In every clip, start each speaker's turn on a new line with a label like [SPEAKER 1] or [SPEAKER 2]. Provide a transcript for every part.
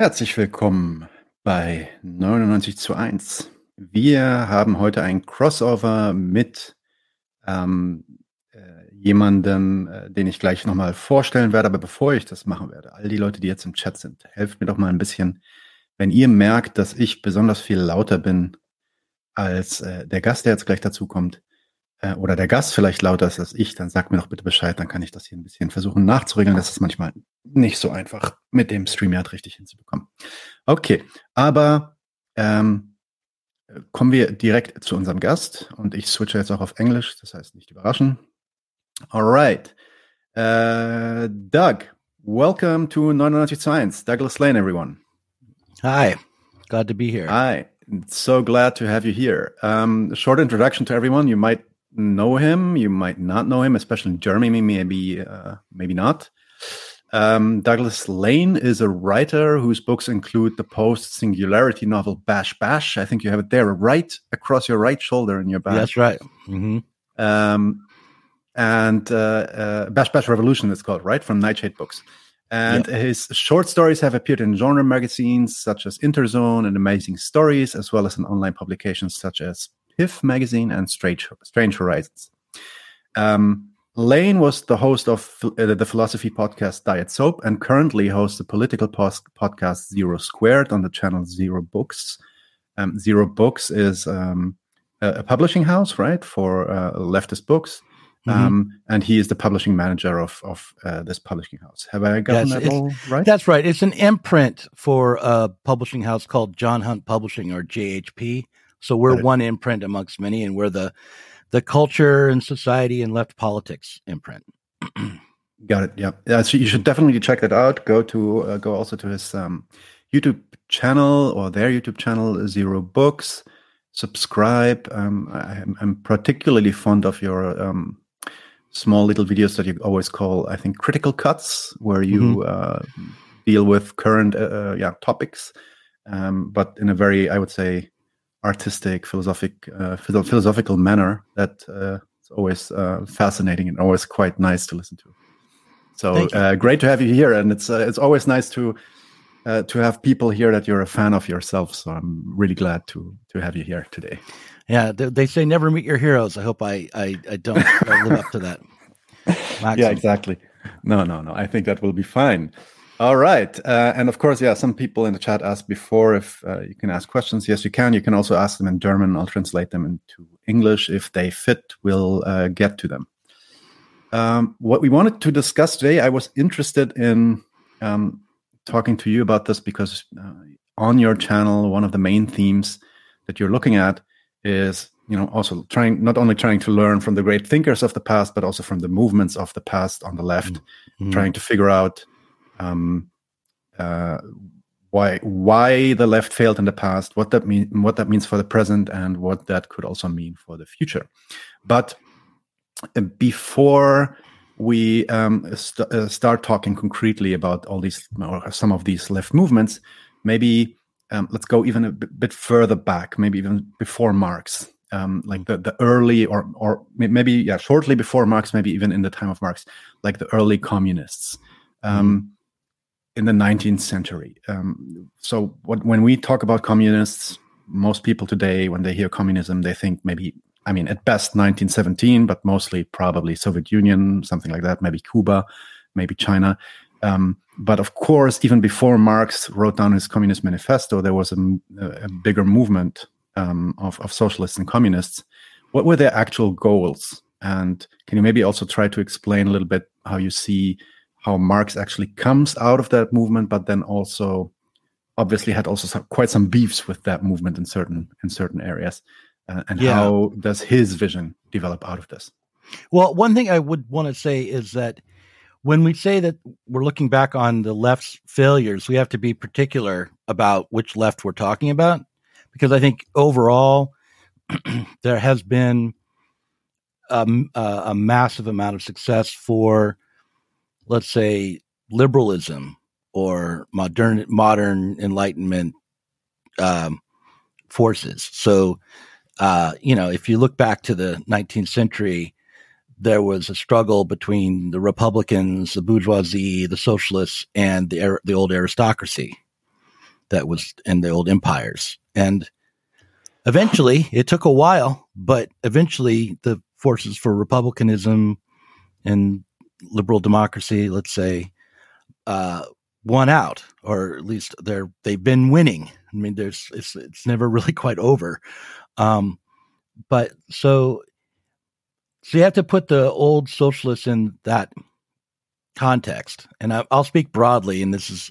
[SPEAKER 1] Herzlich willkommen bei 99 zu 1. Wir haben heute ein Crossover mit ähm, äh, jemandem, äh, den ich gleich nochmal vorstellen werde. Aber bevor ich das machen werde, all die Leute, die jetzt im Chat sind, helft mir doch mal ein bisschen, wenn ihr merkt, dass ich besonders viel lauter bin als äh, der Gast, der jetzt gleich dazu kommt, äh, oder der Gast vielleicht lauter ist als ich, dann sagt mir doch bitte Bescheid, dann kann ich das hier ein bisschen versuchen nachzuregeln. Das ist manchmal nicht so einfach mit dem StreamYard richtig hinzubekommen. Okay, aber ähm, kommen wir direkt zu unserem Gast und ich switche jetzt auch auf Englisch, das heißt nicht überraschen. Alright. Uh, Doug, welcome to 99 Science. Douglas Lane, everyone.
[SPEAKER 2] Hi, glad to be here.
[SPEAKER 1] Hi, so glad to have you here. Um, short introduction to everyone. You might know him, you might not know him, especially in Germany, maybe uh, maybe not. Um, Douglas Lain is a writer whose books include the post singularity novel Bash Bash. I think you have it there, right across your right shoulder in your back.
[SPEAKER 2] That's right. Mm-hmm.
[SPEAKER 1] Um, and uh, uh, Bash Bash Revolution, it's called, right? From Night Shade Books. And yep. his short stories have appeared in genre magazines such as Interzone and Amazing Stories, as well as in online publications such as Pif magazine and Strange, Strange Horizons. Um, Lain was the host of uh, the philosophy podcast Diet Soap and currently hosts the political post- podcast Zero Squared on the channel Zero Books. Um, Zero Books is um, a, a, publishing house, right, for uh, leftist books. Mm-hmm. Um, and he is the publishing manager of of uh, this publishing house. Have I gotten yes, that all right?
[SPEAKER 2] That's right. It's an imprint for a publishing house called John Hunt Publishing or JHP. So we're one imprint amongst many, and we're the the culture and society and left politics imprint.
[SPEAKER 1] Got it. Yeah. Yeah. So you should definitely check that out. Go to uh, go also to his um, YouTube channel or their YouTube channel, Zero Books. Subscribe. Um, I, am particularly fond of your um, small little videos that you always call, I think, critical cuts, where you mm-hmm. uh, deal with current uh, uh yeah topics, um, but in a very, I would say, artistic, philosophic, uh, philosophical manner that uh, is always uh, fascinating and always quite nice to listen to. So uh, great to have you here, and it's uh, it's always nice to uh, to have people here that you're a fan of yourself. So I'm really glad to to have you here today.
[SPEAKER 2] Yeah, they, they say never meet your heroes. I hope I I, I don't live up to that.
[SPEAKER 1] Maxim. Yeah, exactly. No, no, no. I think that will be fine. All right. Uh, and of course, yeah, some people in the chat asked before if uh, you can ask questions. Yes, you can. You can also ask them in German. I'll translate them into English. If they fit, we'll uh, get to them. Um, what we wanted to discuss today, I was interested in um, talking to you about this because uh, on your channel, one of the main themes that you're looking at is you know also trying not only trying to learn from the great thinkers of the past but also from the movements of the past on the left mm-hmm. trying to figure out um, uh, why why the left failed in the past, what that mean, what that means for the present, and what that could also mean for the future. But uh, before we um, st- uh, start talking concretely about all these or some of these left movements, maybe um, let's go even a b- bit further back, maybe even before Marx, um, like the, the early or or maybe yeah shortly before Marx, maybe even in the time of Marx, like the early communists. mm in the 19th century. Um, so what, when we talk about communists, most people today, when they hear communism, they think maybe, I mean, at best 1917, but mostly probably Soviet Union, something like that, maybe Cuba, maybe China. Um, but of course, even before Marx wrote down his Communist Manifesto, there was a, a bigger movement um, of, of socialists and communists. What were their actual goals? And can you maybe also try to explain a little bit how you see how Marx actually comes out of that movement, but then also obviously had also some, quite some beefs with that movement in certain in certain areas. Uh, and yeah. how does his vision develop out of this?
[SPEAKER 2] Well, one thing I would want to say is that when we say that we're looking back on the left's failures, we have to be particular about which left we're talking about, because I think overall there has been a, a, massive amount of success for let's say liberalism or modern modern enlightenment um, forces. So, uh, you know, if you look back to the 19th century, there was a struggle between the Republicans, the bourgeoisie, the socialists, and the the old aristocracy. that was in the old empires. And eventually, it took a while, but eventually the forces for republicanism and liberal democracy, let's say, uh, won out, or at least they're they've been winning. I mean, there's it's it's never really quite over. Um, but so so you have to put the old socialists in that context, and I, will speak broadly. And this is,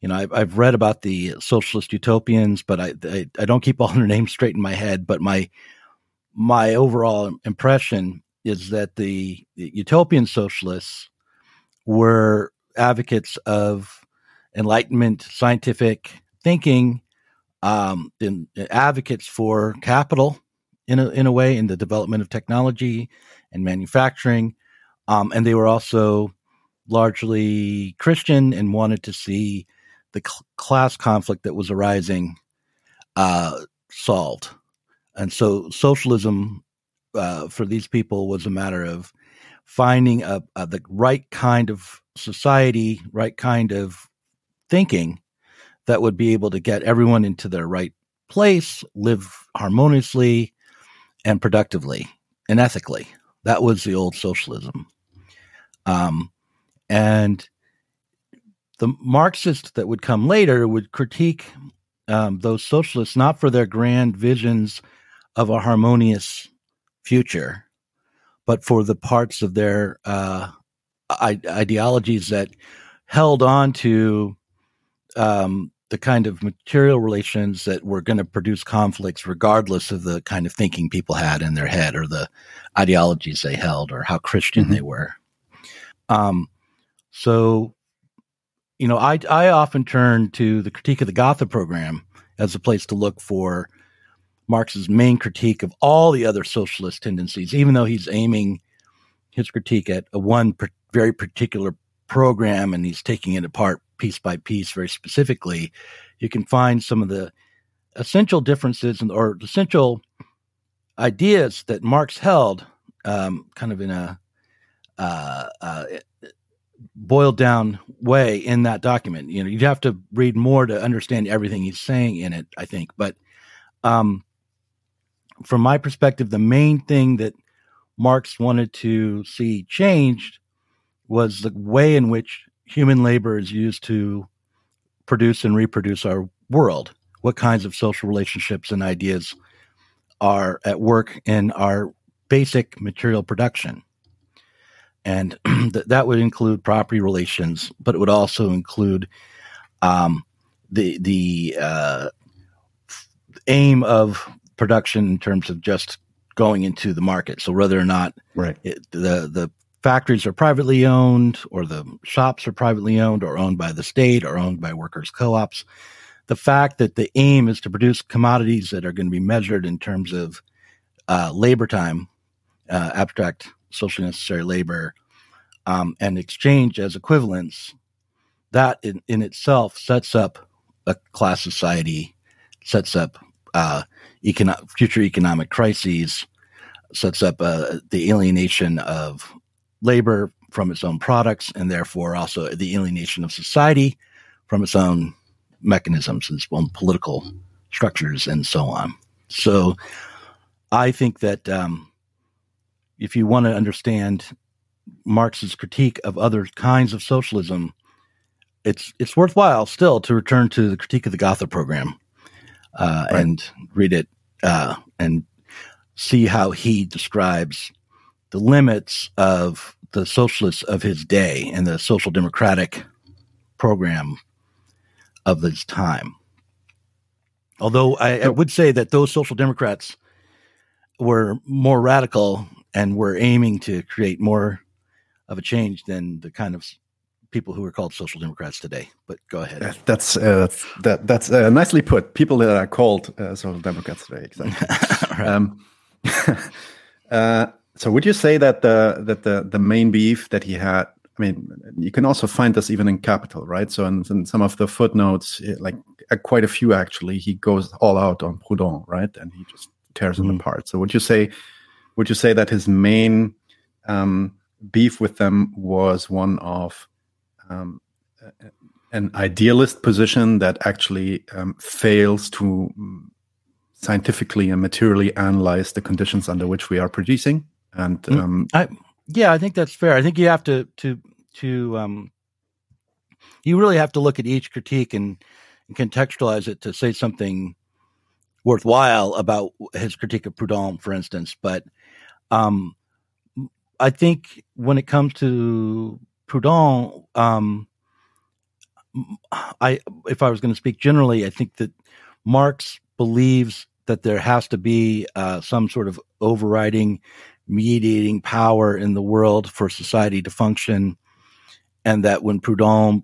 [SPEAKER 2] you know, I've, I've read about the socialist utopians, but I, I I don't keep all their names straight in my head. But my my overall impression is that the, utopian socialists were advocates of enlightenment scientific thinking um, and advocates for capital in a, in a way in the development of technology and manufacturing. Um, and they were also largely Christian and wanted to see the cl- class conflict that was arising uh, solved. And so socialism uh, for these people was a matter of finding a, a, the right kind of society, right kind of thinking that would be able to get everyone into their right place, live harmoniously and productively and ethically. That was the old socialism. Um, and the Marxists that would come later would critique um, those socialists not for their grand visions of a harmonious future, but for the parts of their uh, ideologies that held on to um, the kind of material relations that were going to produce conflicts regardless of the kind of thinking people had in their head or the ideologies they held or how Christian mm-hmm. they were. Um, so, you know, I, I often turn to the critique of the Gotha program as a place to look for Marx's main critique of all the other socialist tendencies, even though he's aiming his critique at a one per, very particular program and he's taking it apart piece by piece very specifically, you can find some of the essential differences or essential ideas that Marx held um, kind of in a uh, uh, boiled down way in that document. You know, you'd have to read more to understand everything he's saying in it, I think. But um, from my perspective, the main thing that Marx wanted to see changed was the way in which human labor is used to produce and reproduce our world. What kinds of social relationships and ideas are at work in our basic material production? And th- that would include property relations, but it would also include um, the the uh, aim of production in terms of just going into the market. So whether or not
[SPEAKER 1] right.
[SPEAKER 2] It, the the factories are privately owned or the shops are privately owned or owned by the state or owned by workers co-ops the fact that the aim is to produce commodities that are going to be measured in terms of uh, labor time uh, abstract socially necessary labor um, and exchange as equivalents that in, in, itself sets up a class society sets up uh, econo- future economic crises sets up uh, the alienation of labor from its own products and therefore also the alienation of society from its own mechanisms and its own political structures and so on. So I think that um, if you want to understand Marx's critique of other kinds of socialism, it's it's worthwhile still to return to the critique of the Gotha program uh, right. and read it uh, and see how he describes the limits of the socialists of his day and the social democratic program of his time. Although I, I would say that those social democrats were more radical and were aiming to create more of a change than the kind of people who are called social democrats today. But go ahead.
[SPEAKER 1] That's uh, that that's uh, nicely put. People that are called uh, social democrats today. Exactly. right. um, uh, so would you say that the that the the main beef that he had I mean, you can also find this even in Capital, right? So in, in some of the footnotes, eh, like uh, quite a few actually, he goes all out on Proudhon, right? And he just tears mm-hmm. them apart. So would you say, would you say that his main um, beef with them was one of um, an idealist position that actually um, fails to mm, scientifically and materially analyze the conditions under which we are producing. And mm, um,
[SPEAKER 2] I, yeah, I think that's fair. I think you have to to to um, you really have to look at each critique and, and contextualize it to say something worthwhile about his critique of Proudhon, for instance. But um, I think when it comes to Proudhon, um, I if I was going to speak generally, I think that Marx believes that there has to be uh, some sort of overriding, mediating power in the world for society to function, and that when Proudhon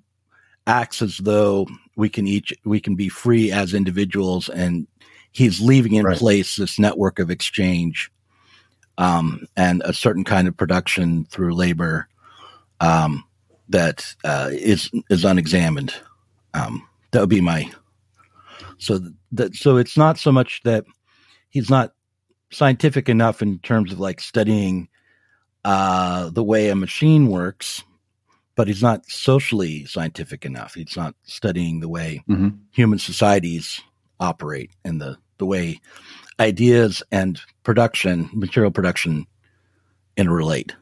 [SPEAKER 2] acts as though we can each we can be free as individuals, and he's leaving in right. place this network of exchange um, and a certain kind of production through labor. Um, that uh, is is unexamined. Um, that would be my so that so it's not so much that he's not scientific enough in terms of like studying uh, the way a machine works, but he's not socially scientific enough. He's not studying the way mm-hmm. human societies operate and the the way ideas and production, material production, interrelate.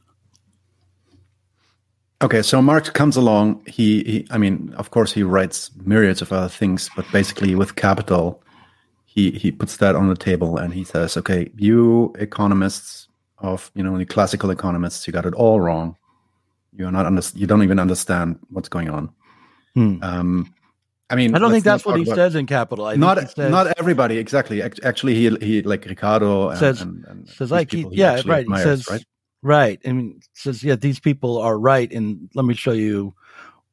[SPEAKER 1] Okay, so Marx comes along. He, he, I mean, of course, he writes myriads of other things, but basically, with capital, he he puts that on the table and he says, "Okay, you economists of you know the classical economists, you got it all wrong. You're not under, you don't even understand what's going on."
[SPEAKER 2] Hmm. Um, I mean, I don't think that's what he says in Capital. I
[SPEAKER 1] not
[SPEAKER 2] says,
[SPEAKER 1] not everybody exactly. Actually, he he like Ricardo and,
[SPEAKER 2] says
[SPEAKER 1] and, and
[SPEAKER 2] says like he, yeah right. Admires, he says right Right. I mean, says, yeah, these people are right. And let me show you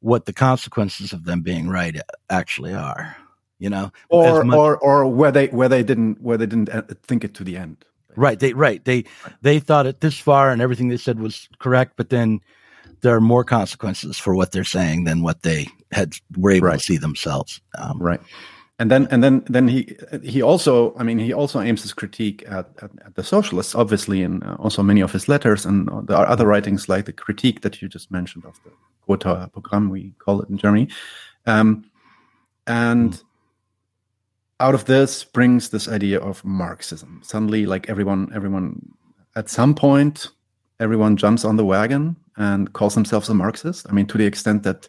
[SPEAKER 2] what the consequences of them being right actually are, you know,
[SPEAKER 1] or, much- or, or where they, where they didn't, where they didn't uh, think it to the end.
[SPEAKER 2] Right. They, right. They, they thought it this far and everything they said was correct, but then there are more consequences for what they're saying than what they had were able right. to see themselves.
[SPEAKER 1] Um, right and then and then then he he also I mean he also aims his critique at, at, at the socialists obviously and uh, also many of his letters and there are other writings like the critique that you just mentioned of the Gotha program we call it in Germany um, and mm. out of this brings this idea of Marxism suddenly like everyone everyone at some point everyone jumps on the wagon and calls themselves a Marxist I mean to the extent that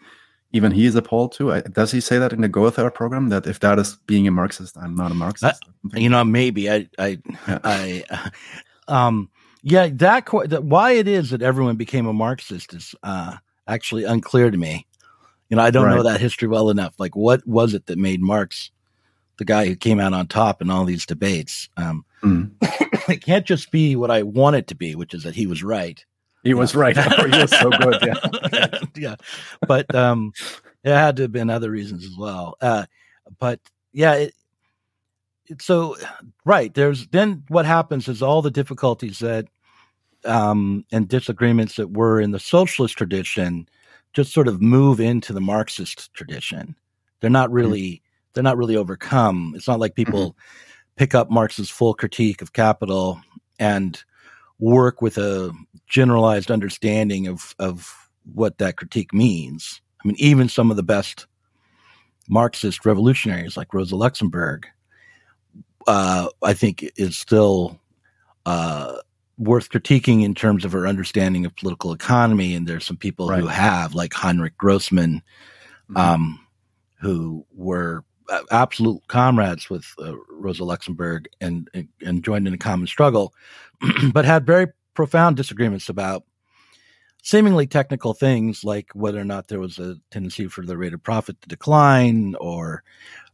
[SPEAKER 1] even he is appalled too. Does he say that in the Gotha program that if that is being a Marxist, I'm not a Marxist?
[SPEAKER 2] Uh, you know, maybe I, I, yeah. I, um, yeah, that, that, why it is that everyone became a Marxist is uh, actually unclear to me. You know, I don't right. know that history well enough. Like, what was it that made Marx the guy who came out on top in all these debates? Um, mm. it can't just be what I want it to be, which is that he was right.
[SPEAKER 1] He was right. he was so good. Yeah.
[SPEAKER 2] yeah. But um, it had to have been other reasons as well. Uh, but yeah, it, it, so right. There's then what happens is all the difficulties that um, and disagreements that were in the socialist tradition just sort of move into the Marxist tradition. They're not mm-hmm. really mm-hmm. they're not really overcome. It's not like people mm-hmm. pick up Marx's full critique of capital and work with a generalized understanding of of what that critique means. I mean, even some of the best Marxist revolutionaries like Rosa Luxemburg, uh, I think, is still uh, worth critiquing in terms of her understanding of political economy. And there's some people right. who have, like Henryk Grossman, mm-hmm. um, who were absolute comrades with uh, Rosa Luxemburg and, and, and joined in a common struggle, but had very profound disagreements about seemingly technical things like whether or not there was a tendency for the rate of profit to decline or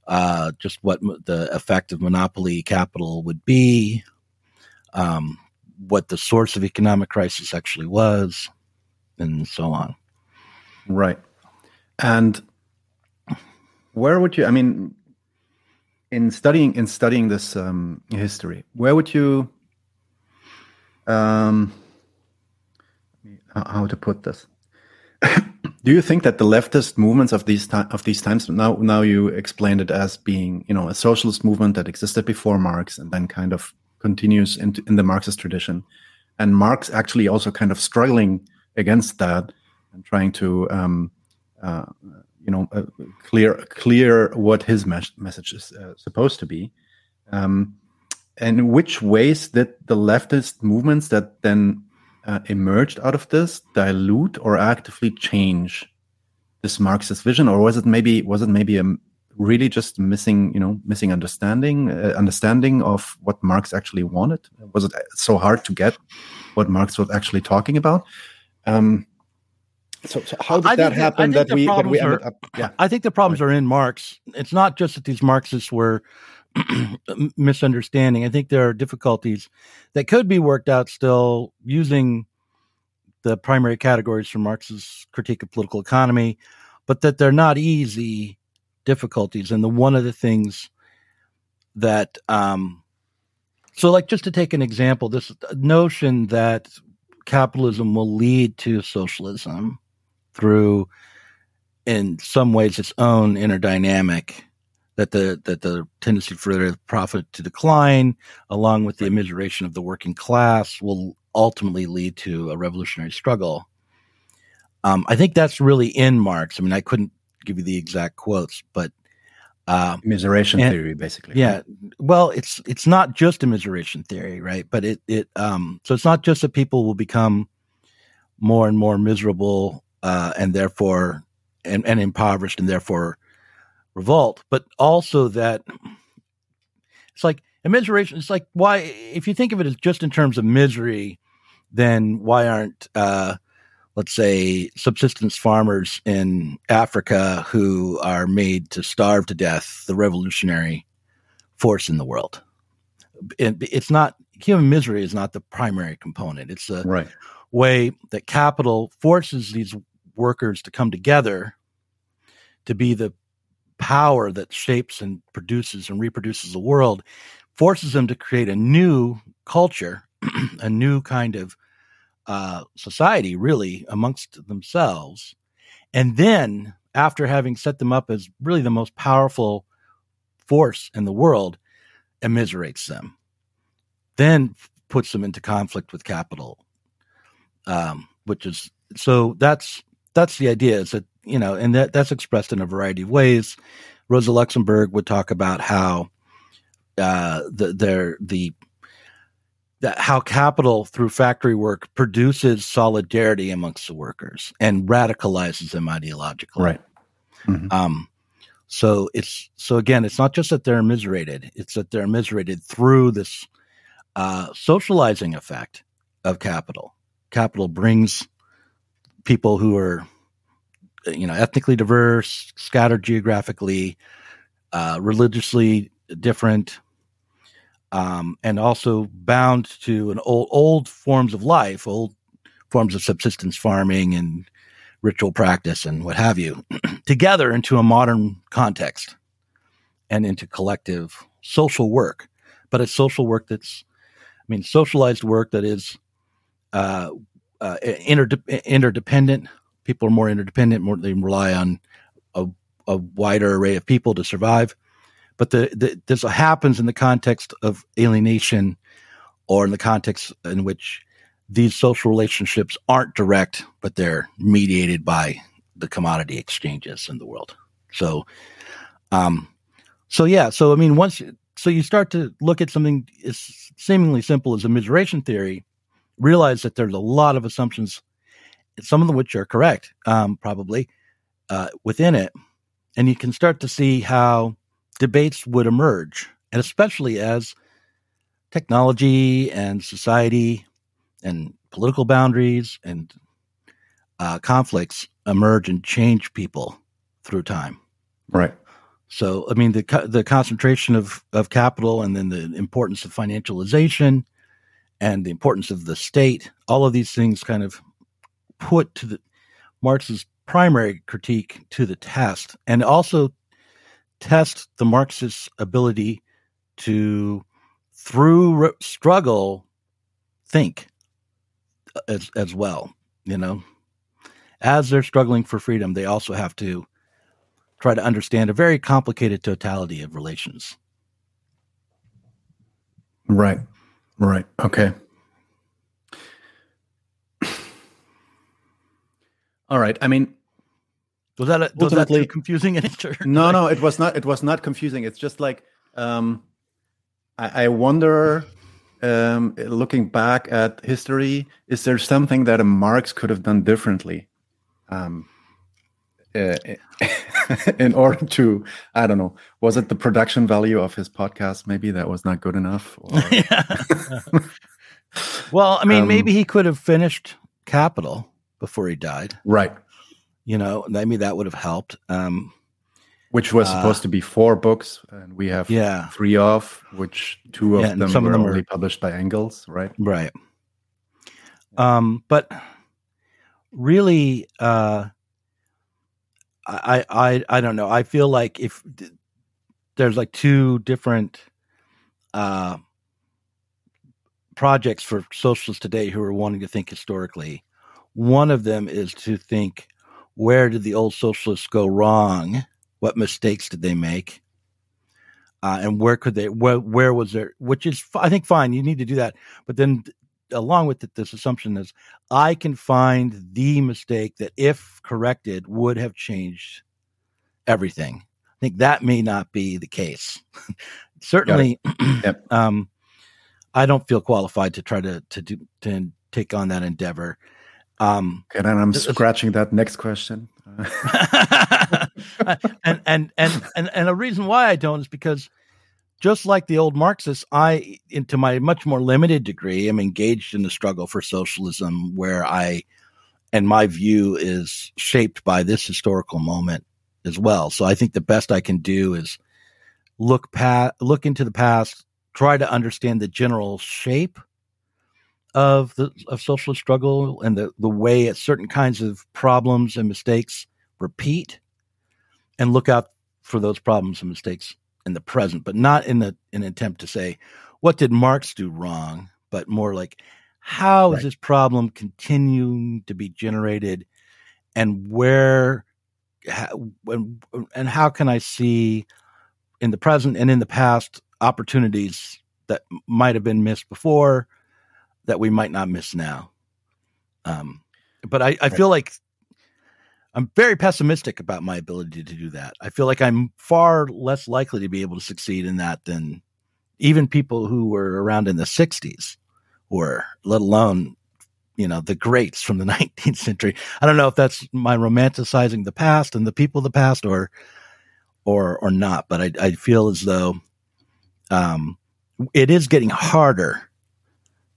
[SPEAKER 2] uh, just what the effect of monopoly capital would be, um, what the source of economic crisis actually was, and so on.
[SPEAKER 1] Right. And where would you? I mean, in studying in studying this um, history, where would you? Um, how to put this? Do you think that the leftist movements of these of these times now now you explained it as being you know a socialist movement that existed before Marx and then kind of continues into in the Marxist tradition, and Marx actually also kind of struggling against that and trying to um, uh, you know uh, clear clear what his mes- message is uh, supposed to be. Um, and which ways did the leftist movements that then uh, emerged out of this dilute or actively change this Marxist vision, or was it maybe was it maybe a really just missing you know missing understanding uh, understanding of what Marx actually wanted? Was it so hard to get what Marx was actually talking about? Um, so, so, how did that happen that, that we that we ended
[SPEAKER 2] are, up? Yeah, I think the problems right. are in Marx. It's not just that these Marxists were misunderstanding. I think there are difficulties that could be worked out still using the primary categories from Marx's critique of political economy, but that they're not easy difficulties. And the one of the things that, um, so like just to take an example, this notion that capitalism will lead to socialism through, in some ways, its own inner dynamic that the that the tendency for the profit to decline, along with the immiseration of the working class, will ultimately lead to a revolutionary struggle. Um, I think that's really in Marx. I mean, I couldn't give you the exact quotes, but
[SPEAKER 1] uh, immiseration and, theory, basically.
[SPEAKER 2] Yeah. Well, it's it's not just immiseration theory, right? But it it um, so it's not just that people will become more and more miserable uh, and therefore and, and impoverished and therefore revolt, but also that it's like immiseration. It's like why, if you think of it as just in terms of misery, then why aren't, uh, let's say, subsistence farmers in Africa who are made to starve to death the revolutionary force in the world? It, it's not human misery is not the primary component. It's a
[SPEAKER 1] right.
[SPEAKER 2] way that capital forces these workers to come together to be the power that shapes and produces and reproduces the world forces them to create a new culture, a new kind of uh, society, really, amongst themselves. And then, after having set them up as really the most powerful force in the world, immiserates them, then puts them into conflict with capital, um, which is so that's that's the idea is that you know, and that that's expressed in a variety of ways. Rosa Luxemburg would talk about how uh, the their the that how capital through factory work produces solidarity amongst the workers and radicalizes them ideologically.
[SPEAKER 1] Right.
[SPEAKER 2] Mm-hmm. Um, so it's so again, it's not just that they're immiserated; it's that they're immiserated through this uh, socializing effect of capital. Capital brings people who are you know, ethnically diverse, scattered geographically, uh, religiously different, um, and also bound to an old old forms of life, old forms of subsistence farming and ritual practice and what have you, together into a modern context and into collective social work. But it's social work that's, I mean, socialized work that is uh, uh, interdependent, people are more interdependent, more they rely on a, a wider array of people to survive. But the, the, this happens in the context of alienation or in the context in which these social relationships aren't direct, but they're mediated by the commodity exchanges in the world. So, um, so yeah, so I mean, once so you start to look at something as seemingly simple as a immiseration theory, realize that there's a lot of assumptions some of them which are correct, um, probably uh, within it, and you can start to see how debates would emerge, and especially as technology and society and political boundaries and uh, conflicts emerge and change people through time.
[SPEAKER 1] Right.
[SPEAKER 2] So, I mean, the the concentration of of capital, and then the importance of financialization, and the importance of the state. All of these things kind of put to the Marx's primary critique to the test and also test the Marxist ability to, through re- struggle, think uh, as, as well. You know, as they're struggling for freedom, they also have to try to understand a very complicated totality of relations.
[SPEAKER 1] Right. Right. Okay. All right. I mean,
[SPEAKER 2] Was that a, was that confusing answer?
[SPEAKER 1] no, no, it was not. It was not confusing. It's just like um, I, I wonder. Um, looking back at history, is there something that a Marx could have done differently? Um, uh, in order to i don't know was it the production value of his podcast maybe that was not good enough
[SPEAKER 2] well i mean um, maybe he could have finished capital before he died.
[SPEAKER 1] Right.
[SPEAKER 2] You know maybe that would have helped um,
[SPEAKER 1] which was uh, supposed to be four books and we have
[SPEAKER 2] yeah.
[SPEAKER 1] three of which two of yeah, them some were of them only are, published by engels right?
[SPEAKER 2] Right. Um but really uh I, I I don't know. I feel like if there's like two different uh, projects for socialists today who are wanting to think historically. One of them is to think where did the old socialists go wrong? What mistakes did they make? Uh, and where could they? Where where was there? Which is I think fine. You need to do that, but then along with it, this assumption is I can find the mistake that, if corrected, would have changed everything. I think that may not be the case. Certainly, yep. um, I don't feel qualified to try to to do to take on that endeavor.
[SPEAKER 1] Um, and I'm scratching that next question.
[SPEAKER 2] and, and and and and a reason why I don't is because just like the old Marxists, I, into my much more limited degree, am engaged in the struggle for socialism, where I, and my view is shaped by this historical moment as well. So I think the best I can do is look past, look into the past, try to understand the general shape of the of socialist struggle and the the way certain kinds of problems and mistakes repeat, and look out for those problems and mistakes in the present, but not in the an attempt to say what did Marx do wrong, but more like how right. is this problem continuing to be generated, and where, how, and how can I see in the present and in the past opportunities that might have been missed before that we might not miss now. Um, but I, I feel like I'm very pessimistic about my ability to do that. I feel like I'm far less likely to be able to succeed in that than even people who were around in the 60s were, let alone, you know, the greats from the 19th century. I don't know if that's my romanticizing the past and the people of the past or or or not, but I, I feel as though um, it is getting harder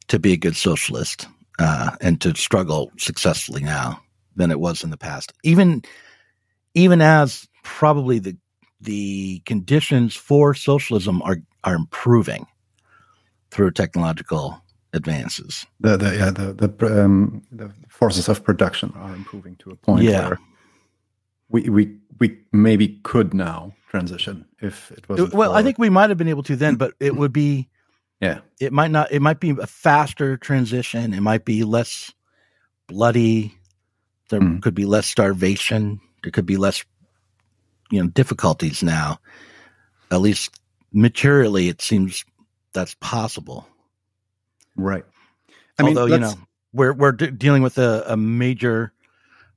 [SPEAKER 2] to be a good socialist uh, and to struggle successfully now than it was in the past. Even even as probably the the conditions for socialism are are improving through technological advances.
[SPEAKER 1] The the yeah the the, um, the forces of production are improving to a point yeah. where we we we maybe could now transition if it was
[SPEAKER 2] well for... i think we might have been able to then but it would be
[SPEAKER 1] yeah
[SPEAKER 2] it might not it might be a faster transition it might be less bloody there mm. could be less starvation. There could be less, you know, difficulties now. At least materially, it seems that's possible.
[SPEAKER 1] Right.
[SPEAKER 2] I Although mean, you know we're we're de- dealing with a, a major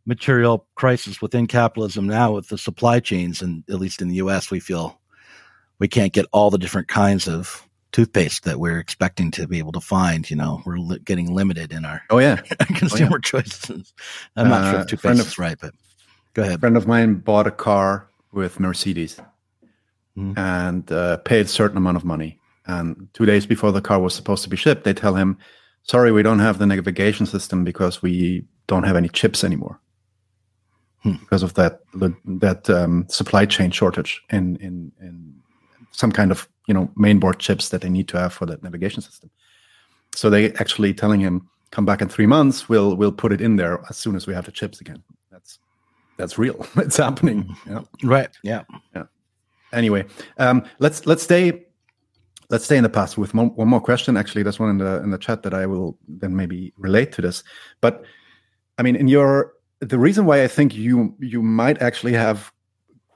[SPEAKER 2] material crisis within capitalism now with the supply chains, and at least in the U.S., we feel we can't get all the different kinds of toothpaste that we're expecting to be able to find. You know, we're li- getting limited in our
[SPEAKER 1] oh yeah
[SPEAKER 2] consumer oh, yeah. choices. I'm not uh, sure if uh, toothpaste of, is right, but go ahead.
[SPEAKER 1] A friend of mine bought a car with Mercedes mm-hmm. and uh, paid a certain amount of money. And two days before the car was supposed to be shipped, they tell him, "Sorry, we don't have the navigation system because we don't have any chips anymore." Hmm. Because of that that um, supply chain shortage in in in some kind of you know mainboard chips that they need to have for that navigation system. So they actually telling him, "Come back in three months. We'll we'll put it in there as soon as we have the chips again." That's that's real. it's happening.
[SPEAKER 2] Yeah. Right. Yeah.
[SPEAKER 1] Yeah. Anyway, um, let's let's stay let's stay in the past with one, one more question. Actually, there's one in the in the chat that I will then maybe relate to this. But I mean, in your the reason why I think you you might actually have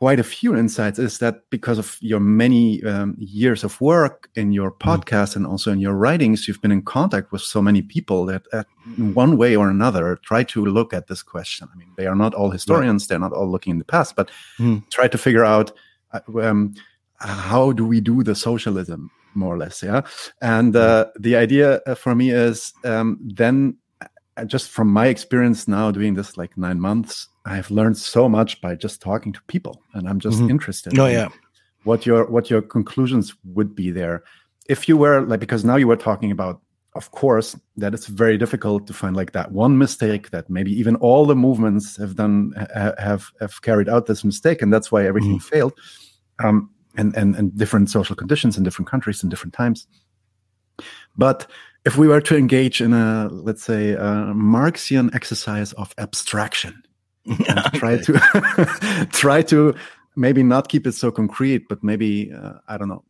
[SPEAKER 1] quite a few insights is that because of your many um, years of work in your mm. podcast and also in your writings, you've been in contact with so many people that, at, one way or another, try to look at this question. I mean, they are not all historians; they're not all looking in the past, but mm. try to figure out uh, um, how do we do the socialism, more or less. Yeah, and uh, the idea uh, for me is um, then just from my experience now doing this like nine months, I've learned so much by just talking to people, and I'm just mm-hmm. interested.
[SPEAKER 2] Oh in yeah,
[SPEAKER 1] what your what your conclusions would be there if you were like because now you were talking about of course that it's very difficult to find like that one mistake that maybe even all the movements have done have have carried out this mistake and that's why everything mm. failed um, and, and and different social conditions in different countries in different times but if we were to engage in a let's say a marxian exercise of abstraction try to try to maybe not keep it so concrete but maybe uh, i don't know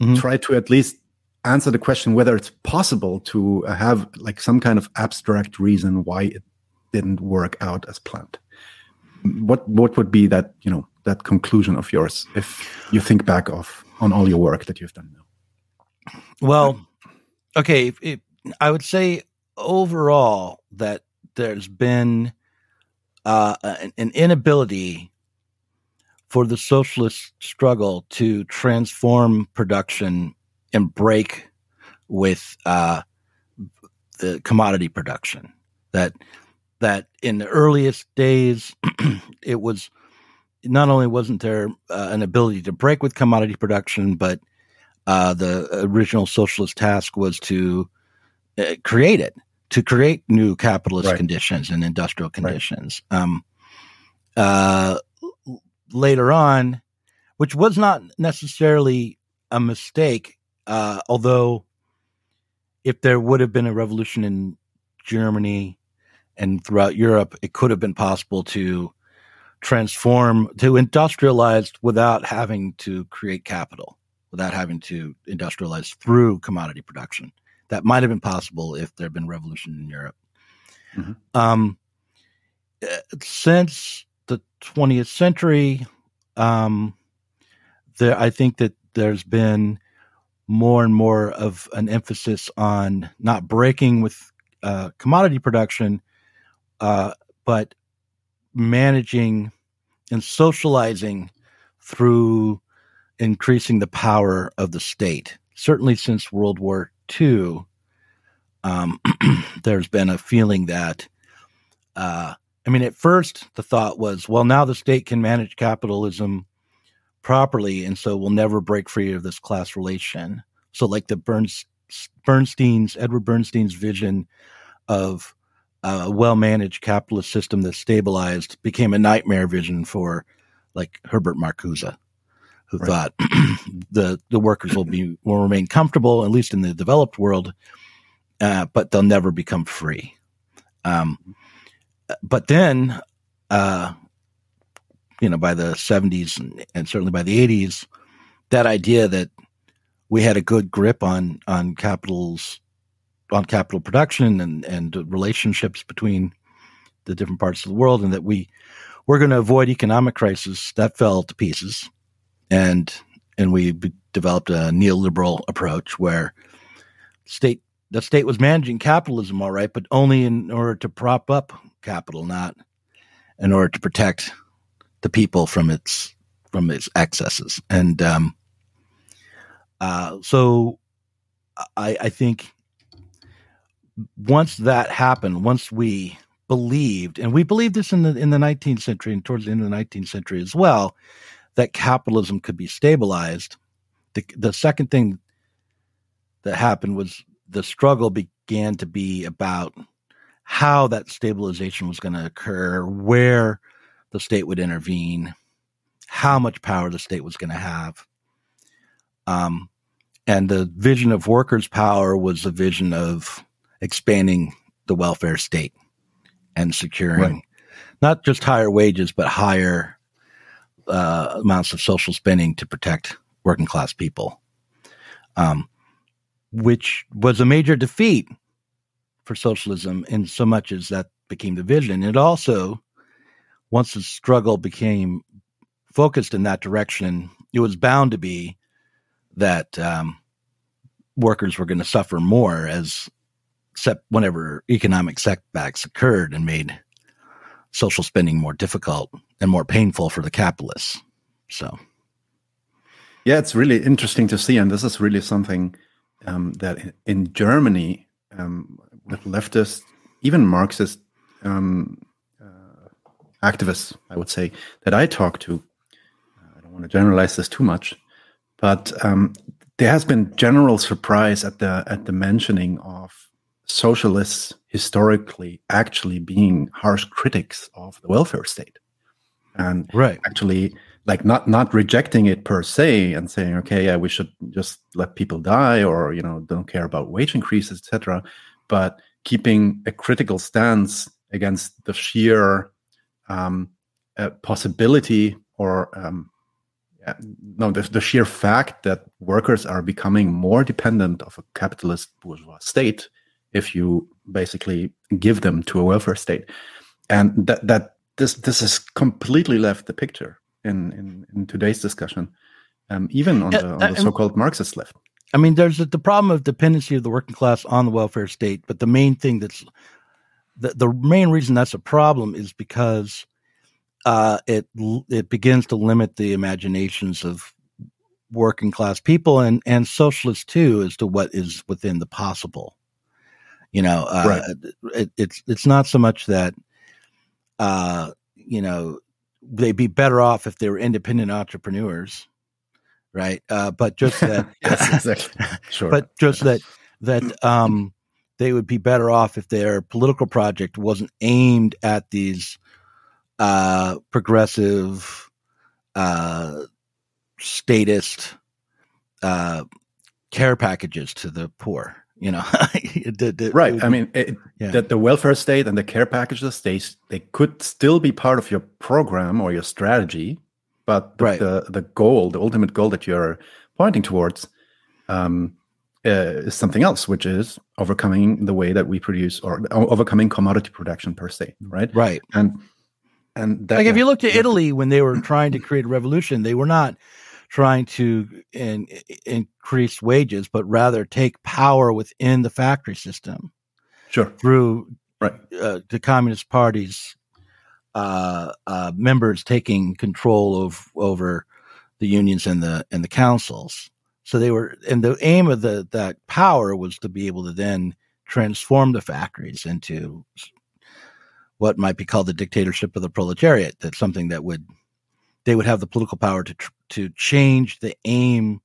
[SPEAKER 1] mm-hmm. try to at least answer the question whether it's possible to have like some kind of abstract reason why it didn't work out as planned. What what would be that you know that conclusion of yours if you think back of on all your work that you've done now?
[SPEAKER 2] Well okay, it, I would say overall that there's been uh, an, an inability for the socialist struggle to transform production and break with uh, the commodity production. That that in the earliest days, it was not only wasn't there uh, an ability to break with commodity production, but uh, the original socialist task was to uh, create it, to create new capitalist right. conditions and industrial conditions. Right. Um, uh, later on, which was not necessarily a mistake, uh, although if there would have been a revolution in Germany and throughout Europe, it could have been possible to transform, to industrialize without having to create capital without having to industrialize through commodity production. That might have been possible if there had been revolution in Europe. Mm-hmm. Um, uh, since the 20th century, um, there, I think that there's been more and more of an emphasis on not breaking with uh, commodity production, uh, but managing and socializing through increasing the power of the state. Certainly since World War II, um, there's been a feeling that, uh, I mean, at first the thought was, well, now the state can manage capitalism properly, and so we'll never break free of this class relation. So, like the Burns, Bernstein's Edward Bernstein's vision of a well-managed capitalist system that's stabilized became a nightmare vision for like Herbert Marcuse who right. thought the the workers will be will remain comfortable, at least in the developed world, uh, but they'll never become free. Um, but then, uh, you know, by the seventies and, and, certainly by the eighties, that idea that we had a good grip on on capitals on capital production and and relationships between the different parts of the world, and that we we're going to avoid economic crisis that fell to pieces and and we developed a neoliberal approach where state the state was managing capitalism all right, but only in order to prop up capital, not in order to protect the people from its from its excesses. And um, uh, so I, I think once that happened, once we believed, and we believed this in the in the 19th century and towards the end of the 19th century as well, that capitalism could be stabilized. The, the second thing that happened was the struggle began to be about how that stabilization was going to occur, where the state would intervene, how much power the state was going to have. Um, and the vision of workers' power was a vision of expanding the welfare state and securing right. not just higher wages, but higher uh, amounts of social spending to protect working class people, um, which was a major defeat for socialism in so much as that became the vision. It also, once the struggle became focused in that direction, it was bound to be that um, workers were going to suffer more as whenever economic setbacks occurred and made social spending more difficult and more painful for the capitalists. So,
[SPEAKER 1] yeah, it's really interesting to see, and this is really something um, that in Germany, um, with leftists, even Marxist um, uh, activists, I would say that I talk to. I don't want to generalize this too much, but um, there has been general surprise at the at the mentioning of socialists historically actually being harsh critics of the welfare state and
[SPEAKER 2] right.
[SPEAKER 1] actually like not not rejecting it per se and saying okay yeah we should just let people die or you know don't care about wage increases etc but keeping a critical stance against the sheer um, uh, possibility or um, no the, the sheer fact that workers are becoming more dependent of a capitalist bourgeois state if you basically give them to a welfare state and that that this this has completely left the picture in in, in today's discussion um, even on the, on the so-called marxist left
[SPEAKER 2] i mean there's the problem of dependency of the working class on the welfare state but the main thing that's the, the main reason that's a problem is because uh, it it begins to limit the imaginations of working class people and and socialists too as to what is within the possible. You know, uh, right. it, it's it's not so much that uh, you know they'd be better off if they were independent entrepreneurs, right? Uh, but just that,
[SPEAKER 1] yes, exactly. Sure.
[SPEAKER 2] But just that that um, they would be better off if their political project wasn't aimed at these uh, progressive, uh, statist uh, care packages to the poor. You know,
[SPEAKER 1] the, the, right? I mean, it, yeah. that the welfare state and the care packages they they could still be part of your program or your strategy, but the,
[SPEAKER 2] right.
[SPEAKER 1] the the goal, the ultimate goal that you're pointing towards, um, uh, is something else, which is overcoming the way that we produce or overcoming commodity production per se, right?
[SPEAKER 2] Right.
[SPEAKER 1] And and
[SPEAKER 2] that, like if you look at Italy when they were trying to create a revolution, they were not trying to in, increase wages, but rather take power within the factory system.
[SPEAKER 1] Sure.
[SPEAKER 2] Through
[SPEAKER 1] right.
[SPEAKER 2] Uh, the Communist Party's uh, uh, members taking control of over the unions and the and the councils. So they were, and the aim of the that power was to be able to then transform the factories into what might be called the dictatorship of the proletariat. That's something that would they would have the political power to to change the aim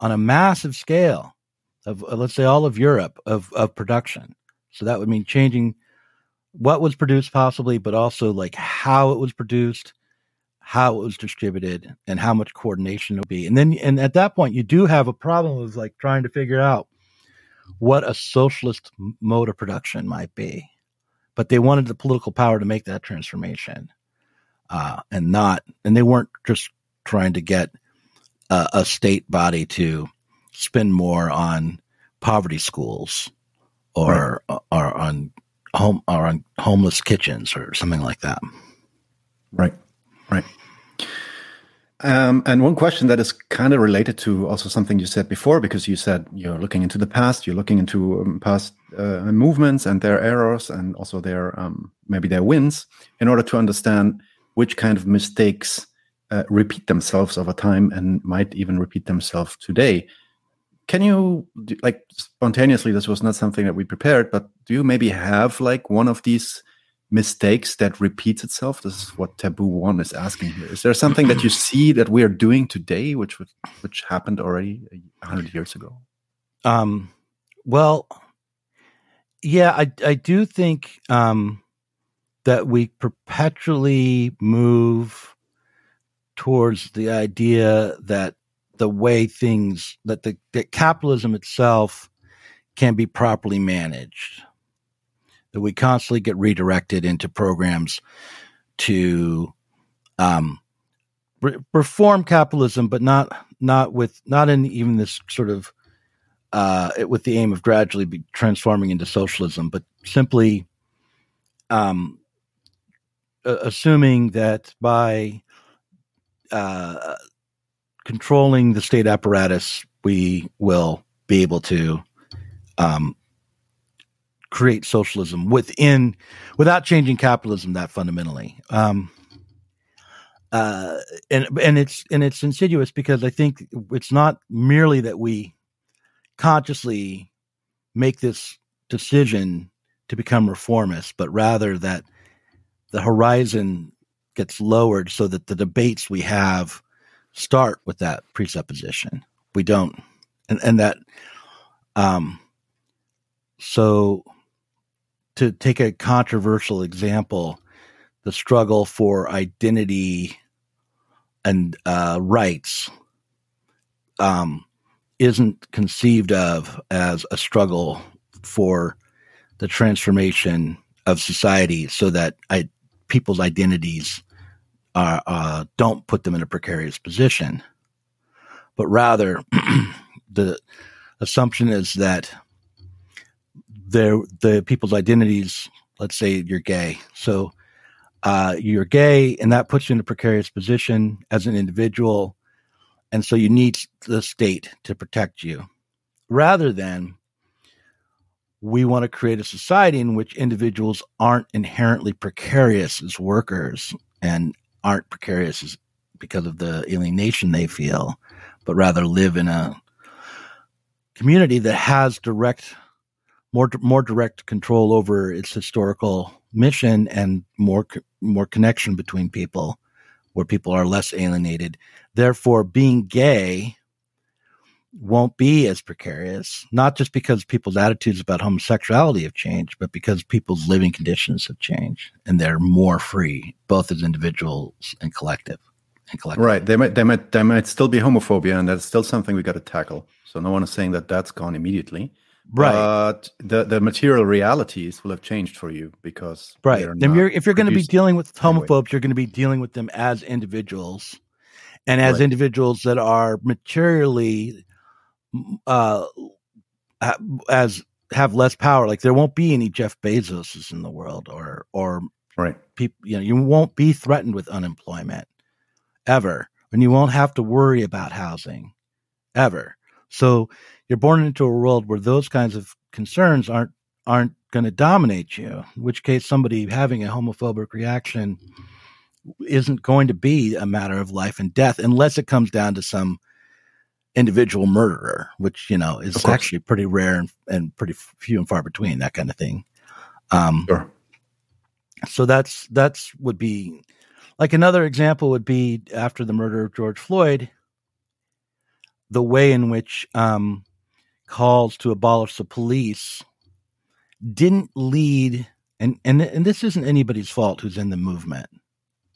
[SPEAKER 2] on a massive scale of uh, let's say all of Europe of of production. So that would mean changing what was produced possibly, but also like how it was produced, how it was distributed, and how much coordination it would be. And then and at that point you do have a problem of like trying to figure out what a socialist mode of production might be but they wanted the political power to make that transformation, uh, and not, and they weren't just trying to get a, a state body to spend more on poverty schools or right. or on home or on homeless kitchens or something like that.
[SPEAKER 1] Right, right. Um, and one question that is kind of related to also something you said before, because you said you're looking into the past, you're looking into um, past uh, movements and their errors, and also their um, maybe their wins, in order to understand which kind of mistakes uh, repeat themselves over time and might even repeat themselves today. Can you like spontaneously? This was not something that we prepared, but do you maybe have like one of these? mistakes that repeats itself? This is what Taboo One is asking here. Is there something that you see that we are doing today, which which happened already hundred years ago?
[SPEAKER 2] Um, well, yeah, I I do think um, that we perpetually move towards the idea that the way things that the that capitalism itself can be properly managed that we constantly get redirected into programs to um, re- reform capitalism, but not not with not in even this sort of uh, with the aim of gradually transforming into socialism, but simply um, assuming that by uh, controlling the state apparatus, we will be able to um, create socialism within without changing capitalism that fundamentally. Um, uh, and and it's and it's insidious because I think it's not merely that we consciously make this decision to become reformists, but rather that the horizon gets lowered so that the debates we have start with that presupposition. We don't, and, and that, um, so to take a controversial example, the struggle for identity and uh, rights um, isn't conceived of as a struggle for the transformation of society so that I, people's identities are, uh, don't put them in a precarious position, but rather the assumption is that the people's identities. Let's say you're gay, so uh, you're gay, and that puts you in a precarious position as an individual, and so you need the state to protect you, rather than we want to create a society in which individuals aren't inherently precarious as workers and aren't precarious because of the alienation they feel, but rather live in a community that has direct, more more direct control over its historical mission and more more connection between people, where people are less alienated. Therefore, being gay won't be as precarious, not just because people's attitudes about homosexuality have changed, but because people's living conditions have changed and they're more free, both as individuals and collective. And collective.
[SPEAKER 1] Right. They might, they might, there might still be homophobia, and that's still something we got to tackle. So no one is saying that that's gone immediately. Right. But the, the material realities will have changed for you because
[SPEAKER 2] right. Then you're, if you're going to be dealing with homophobes, anyway. you're going to be dealing with them as individuals and as right. individuals that are materially uh, as have less power. Like there won't be any Jeff Bezoses in the world, or or
[SPEAKER 1] right
[SPEAKER 2] people. You know, you won't be threatened with unemployment ever, and you won't have to worry about housing ever. So you're born into a world where those kinds of concerns aren't aren't going to dominate you. In which case, somebody having a homophobic reaction isn't going to be a matter of life and death unless it comes down to some individual murderer, which you know is actually pretty rare and, and, pretty few and far between. That kind of thing. Um, sure. So that's that's would be like another example would be after the murder of George Floyd, the way in which um, calls to abolish the police didn't lead, and and and this isn't anybody's fault who's in the movement.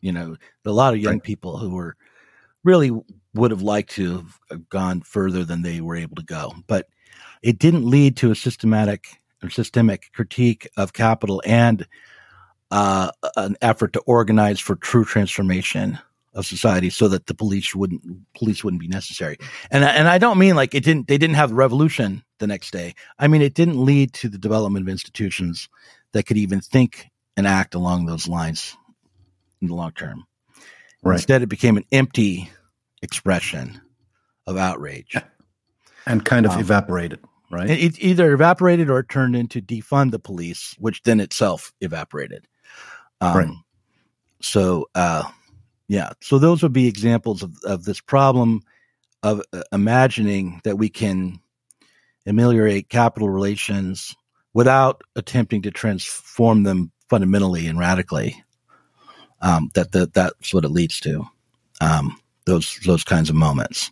[SPEAKER 2] You know, a lot of young right. people who were really would have liked to have gone further than they were able to go. But it didn't lead to a systematic or systemic critique of capital and uh, an effort to organize for true transformation of society so that the police wouldn't police wouldn't be necessary. And and I don't mean like it didn't they didn't have the revolution the next day. I mean it didn't lead to the development of institutions that could even think and act along those lines in the long term. Right. Instead, it became an empty expression of outrage.
[SPEAKER 1] And kind of um, evaporated right?
[SPEAKER 2] it, either evaporated or it turned into defund the police which then itself evaporated. Um, right. so uh, yeah. So those would be examples of, of this problem of uh, imagining that we can ameliorate capital relations without attempting to transform them fundamentally and radically um, that, that that's what it leads to um, those those kinds of moments.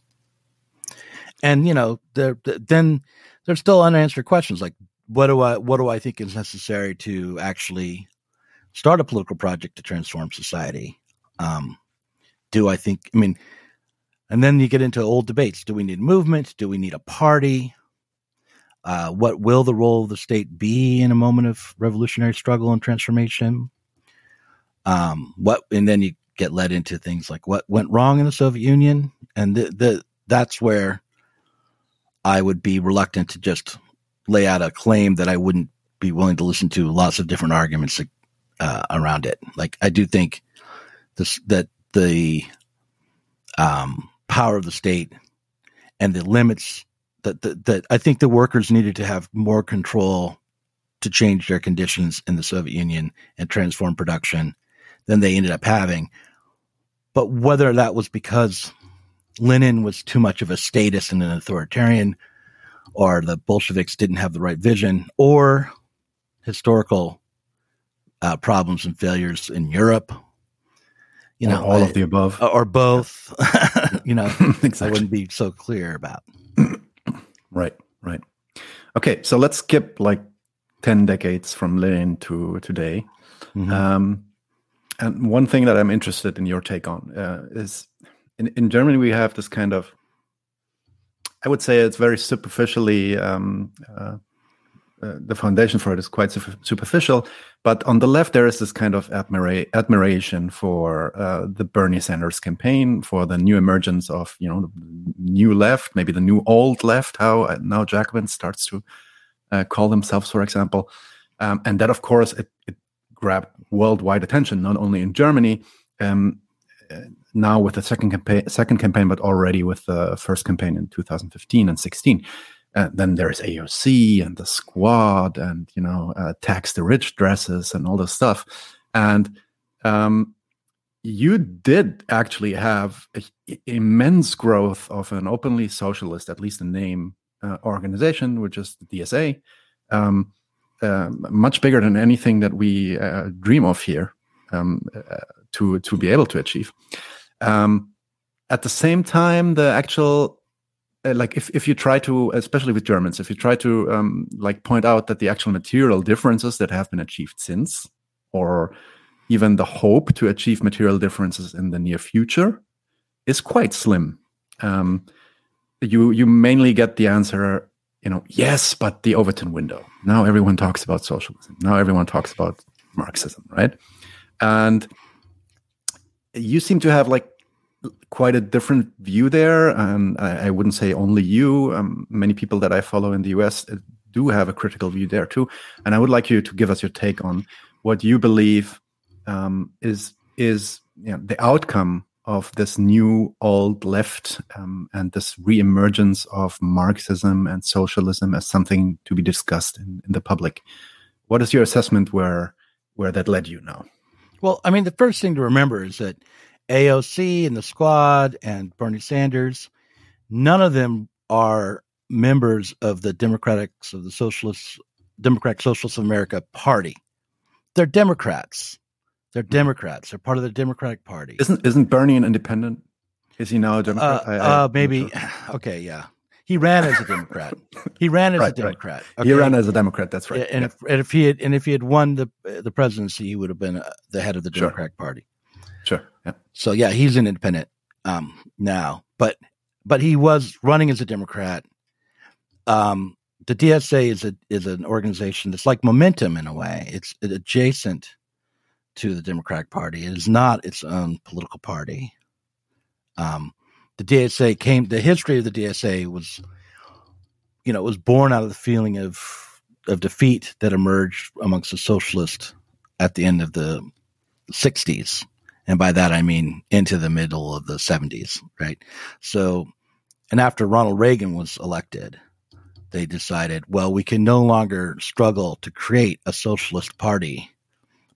[SPEAKER 2] And you know, there then there's still unanswered questions like what do I what do I think is necessary to actually start a political project to transform society? Um, do I think? I mean, and then you get into old debates: Do we need movement? Do we need a party? Uh, what will the role of the state be in a moment of revolutionary struggle and transformation? Um, what and then you get led into things like what went wrong in the Soviet Union, and the, the that's where I would be reluctant to just lay out a claim that I wouldn't be willing to listen to lots of different arguments uh, around it. Like I do think this that the um, power of the state and the limits that, that that I think the workers needed to have more control to change their conditions in the Soviet Union and transform production than they ended up having. But whether that was because Lenin was too much of a statist and an authoritarian, or the Bolsheviks didn't have the right vision, or historical uh, problems and failures in Europe.
[SPEAKER 1] You know, all I, of the above,
[SPEAKER 2] or both. you know, exactly. I wouldn't be so clear about.
[SPEAKER 1] right, right. Okay, so let's skip like ten decades from Lenin to today. Mm-hmm. Um, and one thing that I'm interested in your take on uh, is in, in Germany we have this kind of I would say it's very superficially um, uh, uh, the foundation for it is quite superficial. But on the left, there is this kind of admira- admiration for uh, the Bernie Sanders campaign, for the new emergence of you know the new left, maybe the new old left. How uh, now Jacobin starts to uh, call themselves, for example, um, and that of course it, it, grabbed worldwide attention, not only in Germany. Um, uh, now with the second campaign, second campaign, but already with the first campaign in 2015 and 16. Uh, then there's AOC and the squad and you know uh, tax the rich dresses and all this stuff. And um, you did actually have a, immense growth of an openly socialist, at least in name, uh, organization, which is the DSA, um, uh, much bigger than anything that we uh, dream of here um, uh, to to be able to achieve. Um, at the same time, the actual uh, like if, if you try to especially with germans if you try to um, like point out that the actual material differences that have been achieved since or even the hope to achieve material differences in the near future is quite slim um, you you mainly get the answer you know yes but the overton window now everyone talks about socialism now everyone talks about marxism right and you seem to have like quite a different view there. And I, I wouldn't say only you. Um, many people that I follow in the US uh, do have a critical view there too. And I would like you to give us your take on what you believe um, is is you know, the outcome of this new old left um, and this reemergence of Marxism and socialism as something to be discussed in, in the public. What is your assessment where where that led you now?
[SPEAKER 2] Well, I mean, the first thing to remember is that AOC and the squad and Bernie Sanders, none of them are members of the Democrats of the Socialists, Democratic Socialists of America Party. They're Democrats. They're hmm. Democrats. They're part of the Democratic Party.
[SPEAKER 1] Isn't isn't Bernie an independent? Is he now a Democrat?
[SPEAKER 2] Uh, I, I, uh, maybe. Sure. Okay, yeah. He ran as a Democrat. he ran as right, a Democrat.
[SPEAKER 1] Right. Okay? He ran as a Democrat. That's right.
[SPEAKER 2] And, yeah. if, and if he had and if he had won the the presidency, he would have been uh, the head of the Democratic sure. Party.
[SPEAKER 1] Sure.
[SPEAKER 2] Yeah. So yeah, he's an independent um, now, but but he was running as a Democrat. Um, the DSA is a is an organization that's like Momentum in a way. It's adjacent to the Democratic Party. It is not its own political party. Um, the DSA came. The history of the DSA was, you know, it was born out of the feeling of of defeat that emerged amongst the socialists at the end of the 60s and by that, I mean into the middle of the 70s, right? So, and after Ronald Reagan was elected, they decided, well, we can no longer struggle to create a socialist party,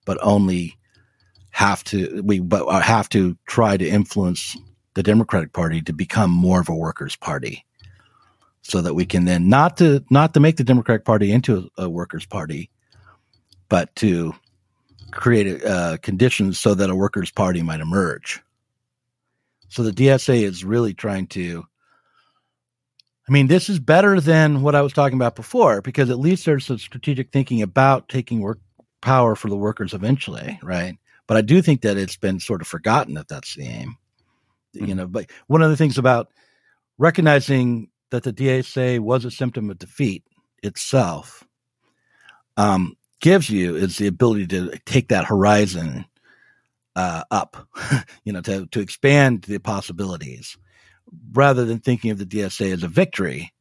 [SPEAKER 2] but only have to we but uh, have to try to influence the Democratic Party to become more of a workers' party, so that we can then not to not to make the Democratic Party into a, a workers' party, but to create uh, conditions so that a workers' party might emerge. So the DSA is really trying to. I mean, this is better than what I was talking about before because at least there's some strategic thinking about taking work power for the workers eventually, right? But I do think that it's been sort of forgotten that that's the aim. Mm-hmm. You know, but one of the things about recognizing that the DSA was a symptom of defeat itself um, gives you is the ability to take that horizon uh, up, you know, to, to expand the possibilities rather than thinking of the DSA as a victory,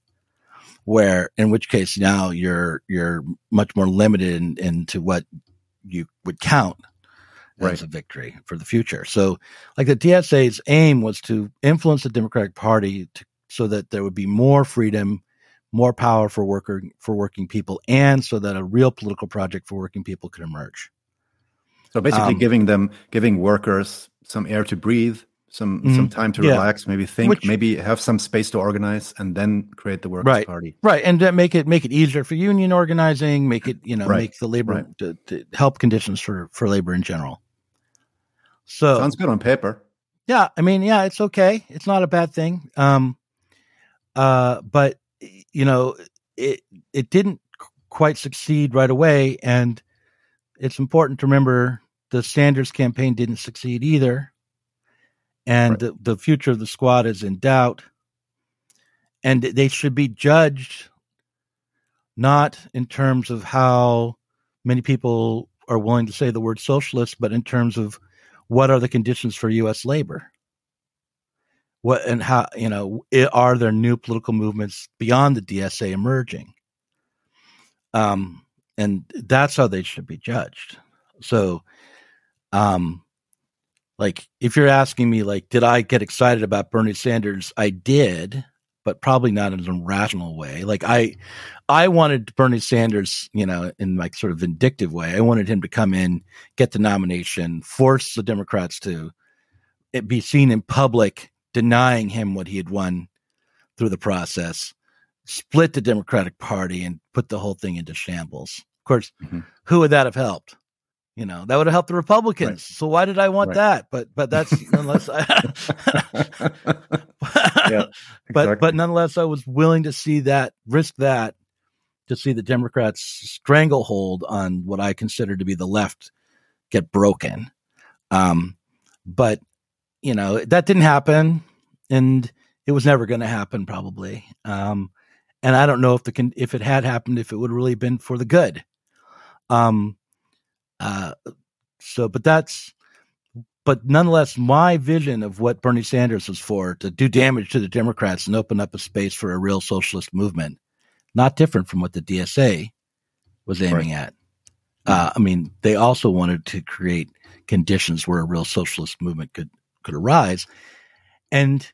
[SPEAKER 2] where in which case now you're you're much more limited into what you would count as right. a victory for the future. So, like the DSA's aim was to influence the Democratic Party to, so that there would be more freedom, more power for worker for working people, and so that a real political project for working people could emerge.
[SPEAKER 1] So basically, um, giving them giving workers some air to breathe, some mm-hmm. some time to yeah. relax, maybe think, Which, maybe have some space to organize, and then create the workers'
[SPEAKER 2] right,
[SPEAKER 1] party.
[SPEAKER 2] Right, and uh, make it make it easier for union organizing, make it you know right. make the labor right. to, to help conditions for for labor in general. So
[SPEAKER 1] sounds good on paper.
[SPEAKER 2] Yeah, I mean, yeah, it's okay. It's not a bad thing. Um, uh, but you know, it it didn't quite succeed right away, and it's important to remember the Sanders campaign didn't succeed either and right. the, the future of the squad is in doubt. And they should be judged not in terms of how many people are willing to say the word socialist, but in terms of what are the conditions for U.S. labor. What and how you know it, are there new political movements beyond the DSA emerging? Um, and that's how they should be judged. So, um, like if you're asking me like did i get excited about bernie sanders? I did but probably not in a rational way. Like i i wanted bernie sanders you know in like sort of vindictive way. I wanted him to come in get the nomination force the democrats to be seen in public denying him what he had won through the process split the democratic party and put the whole thing into shambles. Of course mm-hmm. who would that have helped you know, that would have helped the Republicans. Right. So why did I want right. that? But but that's unless I yeah, exactly. but but nonetheless I was willing to see that risk that to see the Democrats stranglehold on what I consider to be the left get broken. Um, but you know, that didn't happen and it was never going to happen probably. Um, and I don't know if the if it had happened if it would really been for the good. Um, uh, so, but that's, but nonetheless, my vision of what Bernie Sanders was for to do damage to the Democrats and open up a space for a real socialist movement, not different from what the DSA was aiming right. at. Uh, I mean, they also wanted to create conditions where a real socialist movement could could arise, and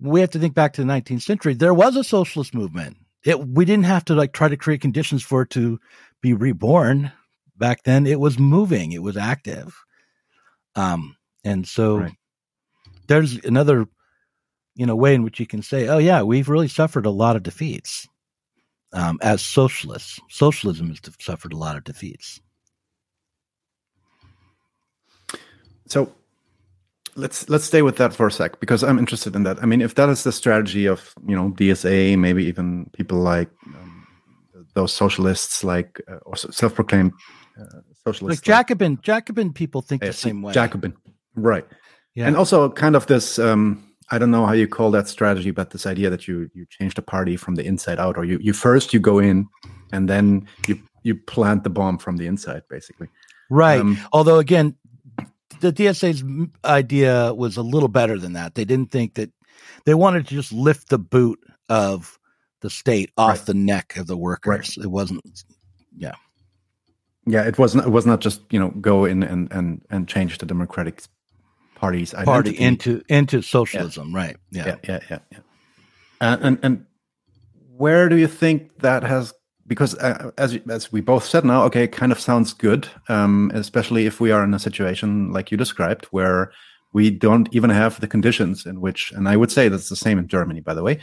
[SPEAKER 2] we have to think back to the 19th century. There was a socialist movement. It, we didn't have to like try to create conditions for it to be reborn back then it was moving, it was active. Um, and so right. there's another, you know, way in which you can say, oh yeah, we've really suffered a lot of defeats um, as socialists. Socialism has suffered a lot of defeats.
[SPEAKER 1] So let's let's stay with that for a sec because I'm interested in that. I mean, if that is the strategy of you know DSA, maybe even people like um, those socialists, like uh, or self-proclaimed uh, socialist.
[SPEAKER 2] Like Jacobin, Jacobin people think the same way.
[SPEAKER 1] Jacobin, right? Yeah, and also kind of this. Um, I don't know how you call that strategy, but this idea that you you change the party from the inside out, or you you first you go in, and then you you plant the bomb from the inside, basically.
[SPEAKER 2] Right. Um, Although again, the DSA's idea was a little better than that. They didn't think that they wanted to just lift the boot of the state off right. the neck of the workers. Right. It wasn't, yeah.
[SPEAKER 1] Yeah, it was not, it was not just you know go in and and and change the Democratic Party's
[SPEAKER 2] identity. party into into socialism, yeah. right?
[SPEAKER 1] Yeah, yeah, yeah, yeah. yeah. And, and, and where do you think that has? Because uh, as as we both said now, okay, it kind of sounds good, um, especially if we are in a situation like you described where we don't even have the conditions in which, and I would say that's the same in Germany, by the way,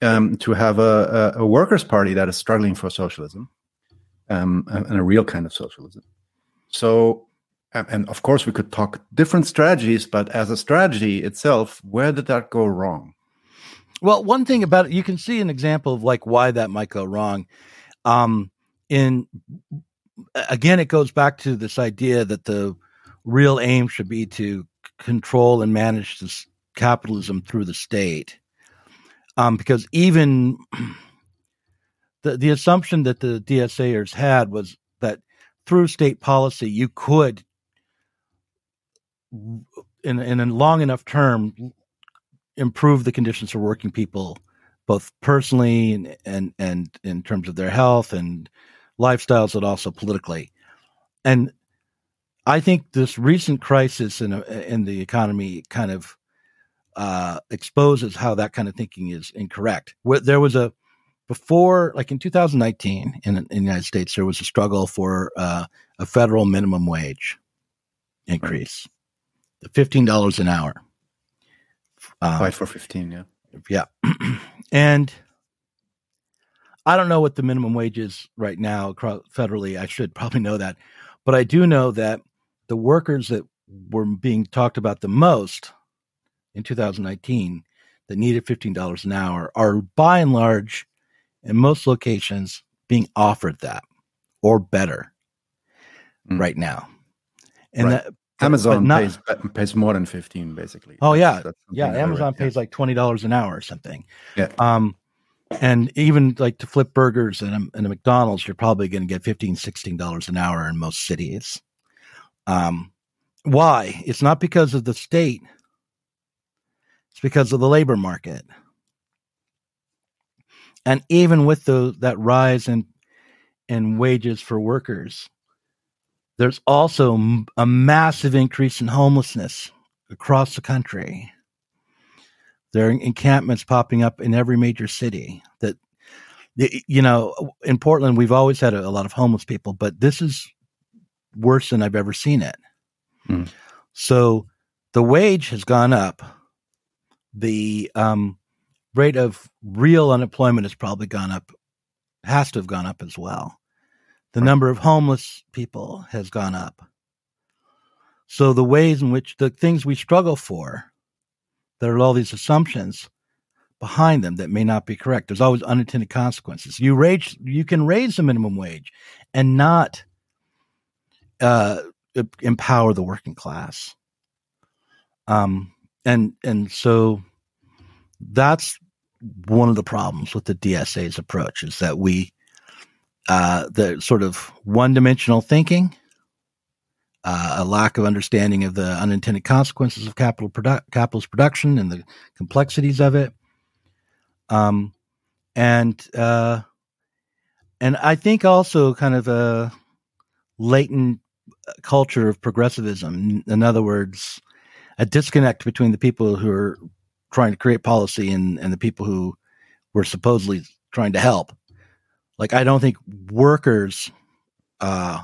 [SPEAKER 1] um, to have a, a, a workers' party that is struggling for socialism um, and a real kind of socialism. So, and of course, we could talk different strategies, but as a strategy itself, where did that go wrong?
[SPEAKER 2] Well, one thing about it, you can see an example of like why that might go wrong. Um, in again, it goes back to this idea that the real aim should be to control and manage this capitalism through the state. Um, because even the, the assumption that the DSAers had was that through state policy, you could, in, in a long enough term, improve the conditions for working people, both personally and, and, and in terms of their health and lifestyles, but also politically. And I think this recent crisis in in the economy kind of uh, exposes how that kind of thinking is incorrect. There was a before, like in 2019, in, in the United States, there was a struggle for uh, a federal minimum wage increase, fifteen dollars an hour.
[SPEAKER 1] Um, Fight for fifteen, yeah,
[SPEAKER 2] yeah, and I don't know what the minimum wage is right now federally. I should probably know that, but I do know that the workers that were being talked about the most in 2019 that needed $15 an hour are by and large in most locations being offered that or better mm. right now.
[SPEAKER 1] And right. that Amazon not, pays pays more than 15 basically.
[SPEAKER 2] Oh yeah. That's, yeah, Amazon pays like $20 an hour or something.
[SPEAKER 1] Yeah. Um
[SPEAKER 2] and even like to flip burgers in a, in a McDonald's, you're probably going to get 15 $16 an hour in most cities. Um, why? It's not because of the state. It's because of the labor market. And even with the that rise in in wages for workers, there's also a massive increase in homelessness across the country. There are encampments popping up in every major city that you know in Portland we've always had a, a lot of homeless people, but this is worse than I've ever seen it. Mm. So the wage has gone up. The um, rate of real unemployment has probably gone up, has to have gone up as well. The number of homeless people has gone up. So the ways in which the things we struggle for, there are all these assumptions behind them that may not be correct. There's always unintended consequences. You raise, you can raise the minimum wage and not uh, empower the working class. Um, and and so that's one of the problems with the DSA's approach is that we uh, the sort of one-dimensional thinking, uh, a lack of understanding of the unintended consequences of capital produ- capitalist production and the complexities of it, um, and uh, and I think also kind of a latent culture of progressivism. In other words, a disconnect between the people who are trying to create policy and, and the people who were supposedly trying to help. Like, I don't think workers uh,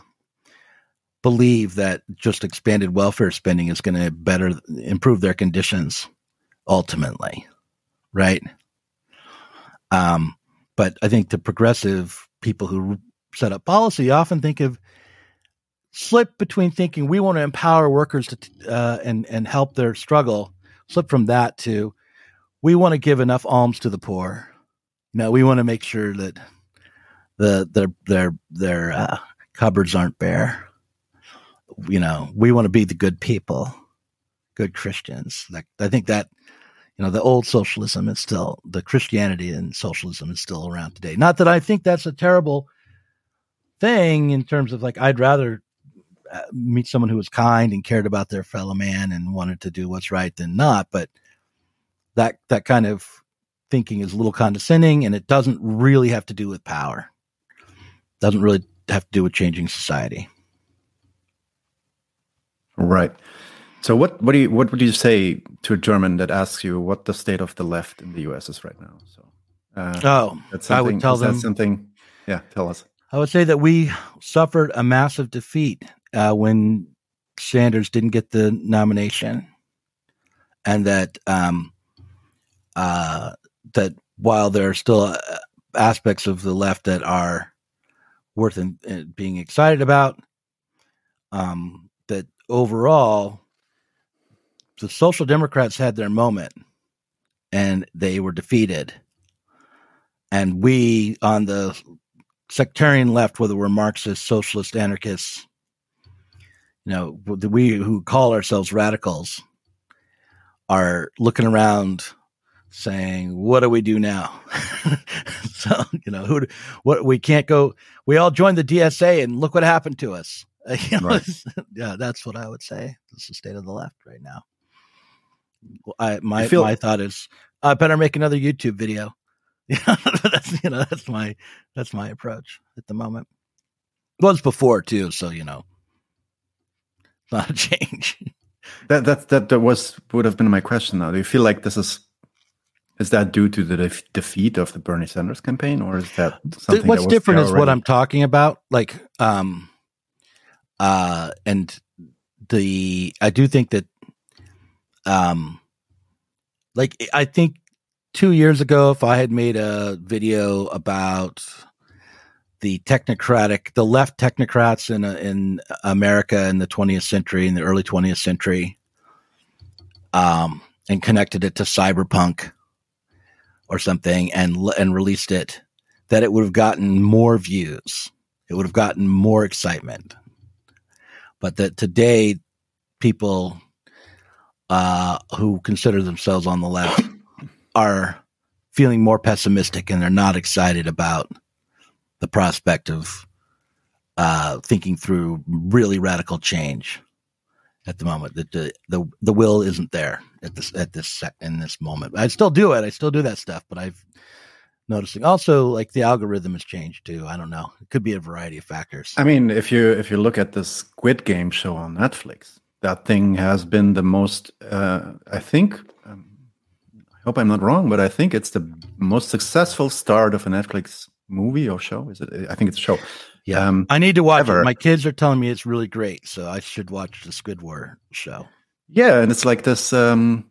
[SPEAKER 2] believe that just expanded welfare spending is going to better improve their conditions ultimately, right? Um, but I think the progressive people who set up policy often think of slip between thinking we want to empower workers to uh, and and help their struggle slip from that to we want to give enough alms to the poor. No we want to make sure that the their their their uh, cupboards aren't bare. You know we want to be the good people good christians. Like i think that you know the old socialism is still the christianity and socialism is still around today. Not that i think that's a terrible thing in terms of like i'd rather uh, meet someone who was kind and cared about their fellow man and wanted to do what's right than not. But that that kind of thinking is a little condescending, and it doesn't really have to do with power. Doesn't really have to do with changing society.
[SPEAKER 1] Right. So what what do you what would you say to a German that asks you what the state of the left in the U.S. is right now? So
[SPEAKER 2] uh, oh, I would tell them
[SPEAKER 1] something. Yeah, tell us.
[SPEAKER 2] I would say that we suffered a massive defeat uh, when Sanders didn't get the nomination, and that um, uh, that while there are still uh, aspects of the left that are worth in, in uh, being excited about, um, that overall the Social Democrats had their moment and they were defeated. And we on the sectarian left, whether we're Marxist, socialist, anarchists, you know, we who call ourselves radicals are looking around saying, "What do we do now?" so you know, who what we can't go. We all joined the DSA, and look what happened to us. You know, right. yeah, that's what I would say. It's the state of the left right now. I my feel- my thought is, I better make another YouTube video. Yeah, that's you know that's my that's my approach at the moment. It was before too, so you know not a change.
[SPEAKER 1] that that that that was would have been my question. Now, do you feel like this is is that due to the def- defeat of the Bernie Sanders campaign, or is that something?
[SPEAKER 2] What's
[SPEAKER 1] that
[SPEAKER 2] different is what I'm talking about. Like, um, uh, and the I do think that, um, like I think two years ago, if I had made a video about the technocratic, the left technocrats in in America in the 20th century, in the early 20th century, um, and connected it to cyberpunk or something, and and released it, that it would have gotten more views, it would have gotten more excitement, but that today people uh, who consider themselves on the left are feeling more pessimistic and they're not excited about the prospect of uh, thinking through really radical change at the moment. That the, the the will isn't there at this at this in this moment. I still do it. I still do that stuff, but I've noticing also like the algorithm has changed too. I don't know. It could be a variety of factors.
[SPEAKER 1] I mean, if you if you look at the Squid Game show on Netflix, that thing has been the most. Uh, I think. Um, I hope I'm not wrong, but I think it's the most successful start of a Netflix movie or show? Is it? I think it's a show.
[SPEAKER 2] Yeah, um, I need to watch ever. it. My kids are telling me it's really great, so I should watch the Squid War show.
[SPEAKER 1] Yeah, and it's like this. Um,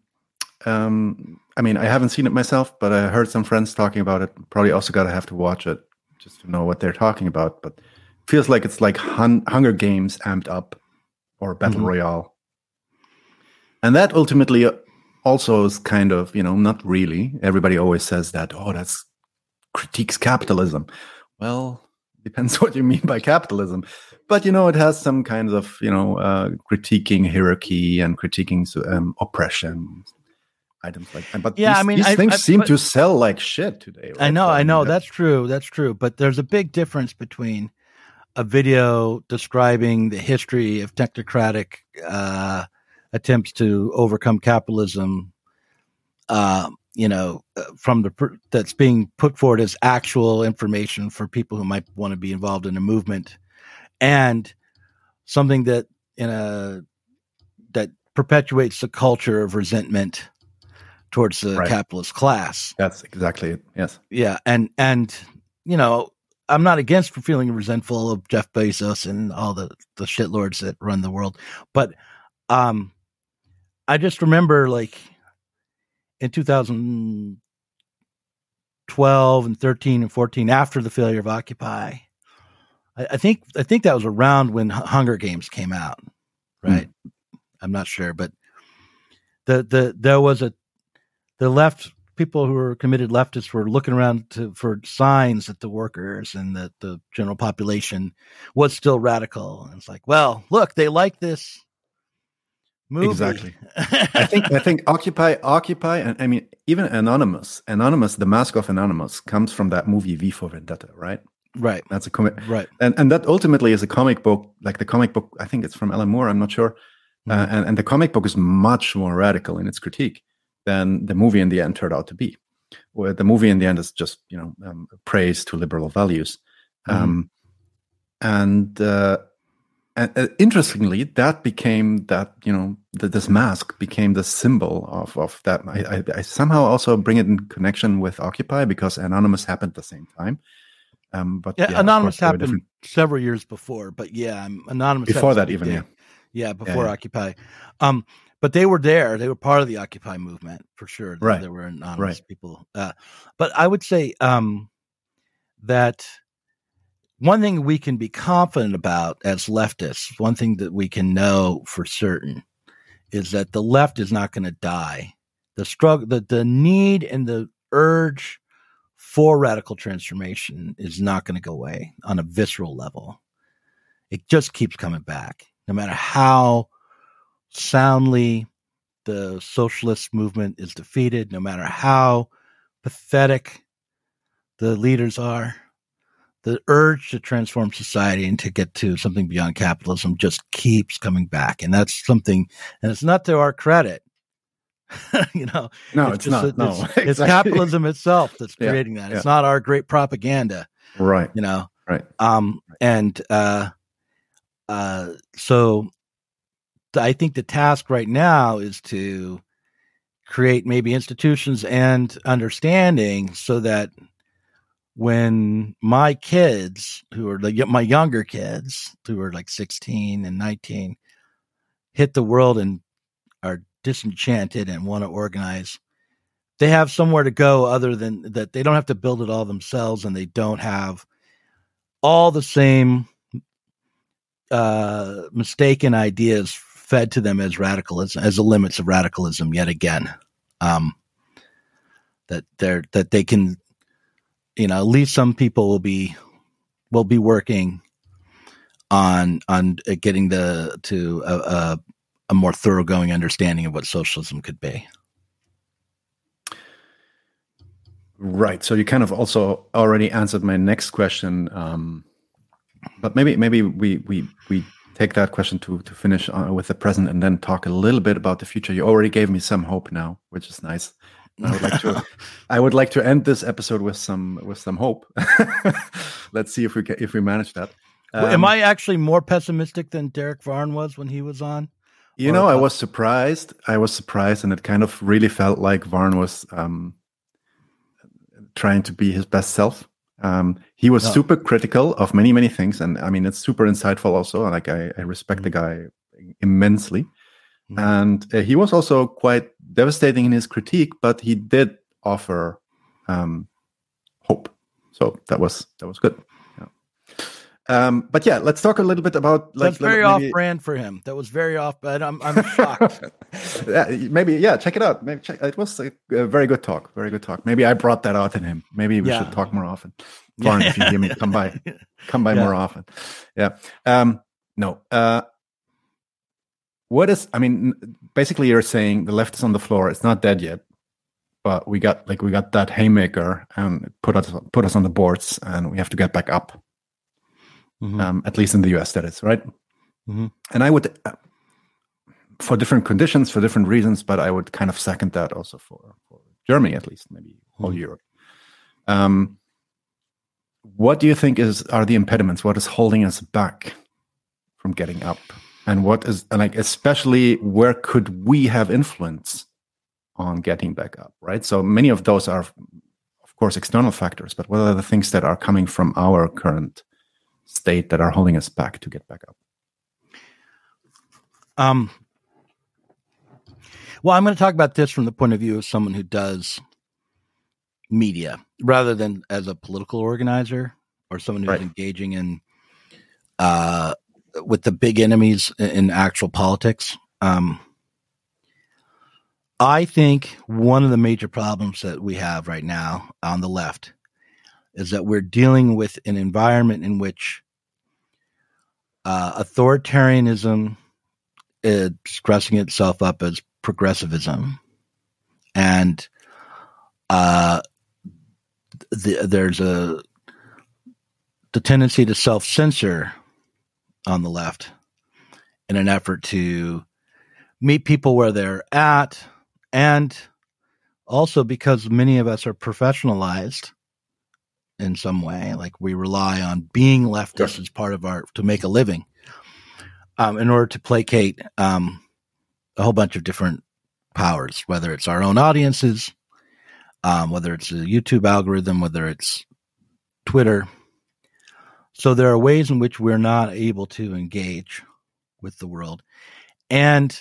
[SPEAKER 1] um, I mean, I haven't seen it myself, but I heard some friends talking about it. Probably also got to have to watch it just to know what they're talking about. But feels like it's like hun- Hunger Games amped up or Battle mm-hmm. Royale, and that ultimately also is kind of you know not really. Everybody always says that. Oh, that's critiques capitalism. Well, depends what you mean by capitalism. But you know, it has some kinds of you know uh, critiquing hierarchy and critiquing um, oppression items like that. But yeah, these, I mean, these I, things I, seem to sell like shit today.
[SPEAKER 2] Right? I know, I know, that's true, that's true. But there's a big difference between a video describing the history of technocratic uh, attempts to overcome capitalism uh, you know, uh, from the that's being put forward as actual information for people who might want to be involved in a movement, and something that in a that perpetuates the culture of resentment towards the right. capitalist class.
[SPEAKER 1] That's exactly it. Yes.
[SPEAKER 2] Yeah, and and you know, I'm not against feeling resentful of Jeff Bezos and all the the shitlords that run the world, but um, I just remember like in 2012 and 13 and 14 after the failure of Occupy. I, I think I think that was around when Hunger Games came out, right? Mm. I'm not sure, but the the there was a the left people who were committed leftists were looking around to, for signs that the workers and that the general population was still radical. And it's like, well, look, they like this movie.
[SPEAKER 1] Exactly. I think I think Occupy Occupy and I mean even Anonymous Anonymous the mask of Anonymous comes from that movie V for Vendetta, right?
[SPEAKER 2] Right.
[SPEAKER 1] That's a comic.
[SPEAKER 2] Right.
[SPEAKER 1] And and that ultimately is a comic book like the comic book I think it's from Alan Moore, I'm not sure. Uh, mm-hmm. Uh, and and the comic book is much more radical in its critique than the movie in the end turned out to be. Where the movie in the end is just, you know, um, praise to liberal values. Mm-hmm. Um, and uh, and uh, interestingly, that became that you know the, this mask became the symbol of of that. I, I, I, somehow also bring it in connection with Occupy because Anonymous happened at the same time. Um, but
[SPEAKER 2] yeah, yeah Anonymous happened different... several years before. But yeah, Anonymous
[SPEAKER 1] before that even yeah
[SPEAKER 2] yeah before yeah. Occupy. Um, but they were there. They were part of the Occupy movement for sure.
[SPEAKER 1] Right,
[SPEAKER 2] there were anonymous right. people. Uh, but I would say um, that one thing we can be confident about as leftists, one thing that we can know for certain is that the left is not going to die. The struggle, the, the need and the urge for radical transformation is not going to go away on a visceral level. It just keeps coming back, no matter how soundly the socialist movement is defeated, no matter how pathetic the leaders are the urge to transform society and to get to something beyond capitalism just keeps coming back. And that's something, and it's not to our credit. you know,
[SPEAKER 1] no, it's, it's not.
[SPEAKER 2] A,
[SPEAKER 1] no,
[SPEAKER 2] it's, exactly. it's, capitalism itself that's creating yeah, that. It's yeah. not our great propaganda.
[SPEAKER 1] Right.
[SPEAKER 2] You know,
[SPEAKER 1] right.
[SPEAKER 2] Um, and, uh, uh, so I think the task right now is to create maybe institutions and understanding so that when my kids who are like my younger kids who are like 16 and 19 hit the world and are disenchanted and want to organize they have somewhere to go other than that they don't have to build it all themselves and they don't have all the same uh, mistaken ideas fed to them as radicalism as the limits of radicalism yet again um, that they're that they can you know, at least some people will be will be working on on uh, getting the to a, a, a more thoroughgoing understanding of what socialism could be.
[SPEAKER 1] Right. So you kind of also already answered my next question, um, but maybe maybe we we we take that question to to finish uh, with the present and then talk a little bit about the future. You already gave me some hope now, which is nice. I would like to I would like to end this episode with some with some hope. Let's see if we can, if we manage that.
[SPEAKER 2] Um, Am I actually more pessimistic than Derick Varn was when he was on?
[SPEAKER 1] You or know, I was surprised. I was surprised, and it kind of really felt like Varn was um, trying to be his best self. Um, he was super critical of many many things, and I mean, it's super insightful. Also, like I, I respect mm-hmm. the guy immensely. Mm-hmm. And uh, he was also quite devastating in his critique, but he did offer um, hope. So that was that was good. Yeah. Um, but yeah, let's talk a little bit about
[SPEAKER 2] like that's very maybe... off brand for him. That was very off, but I'm I'm shocked.
[SPEAKER 1] yeah, maybe yeah, check it out. Maybe check, it was a, a, very good talk. Very good talk. Maybe I brought that out in him. Maybe we yeah. should talk more often. Fine, if you hear me, come by, come by more often. Yeah. Um, no. Uh, what is i mean basically you're saying the left is on the floor it's not dead yet but we got like we got that haymaker and put us put us on the boards and we have to get back up mm-hmm. um, at least in the us that is right mm-hmm. and i would uh, for different conditions for different reasons but i would kind of second that also for, for germany at least maybe mm-hmm. whole europe um, what do you think is are the impediments what is holding us back from getting up and what is like especially where could we have influence on getting back up right so many of those are of course external factors but what are the things that are coming from our current state that are holding us back to get back up
[SPEAKER 2] um well i'm going to talk about this from the point of view of someone who does media rather than as a political organizer or someone who's right. engaging in uh, with the big enemies in actual politics. Um, I think one of the major problems that we have right now on the left is that we're dealing with an environment in which uh, authoritarianism is dressing itself up as progressivism, and uh, the, there's a the tendency to self censor on the left in an effort to meet people where they're at and also because many of us are professionalized in some way like we rely on being leftists sure. as part of our to make a living um, in order to placate um, a whole bunch of different powers whether it's our own audiences um, whether it's a youtube algorithm whether it's twitter so there are ways in which we're not able to engage with the world. And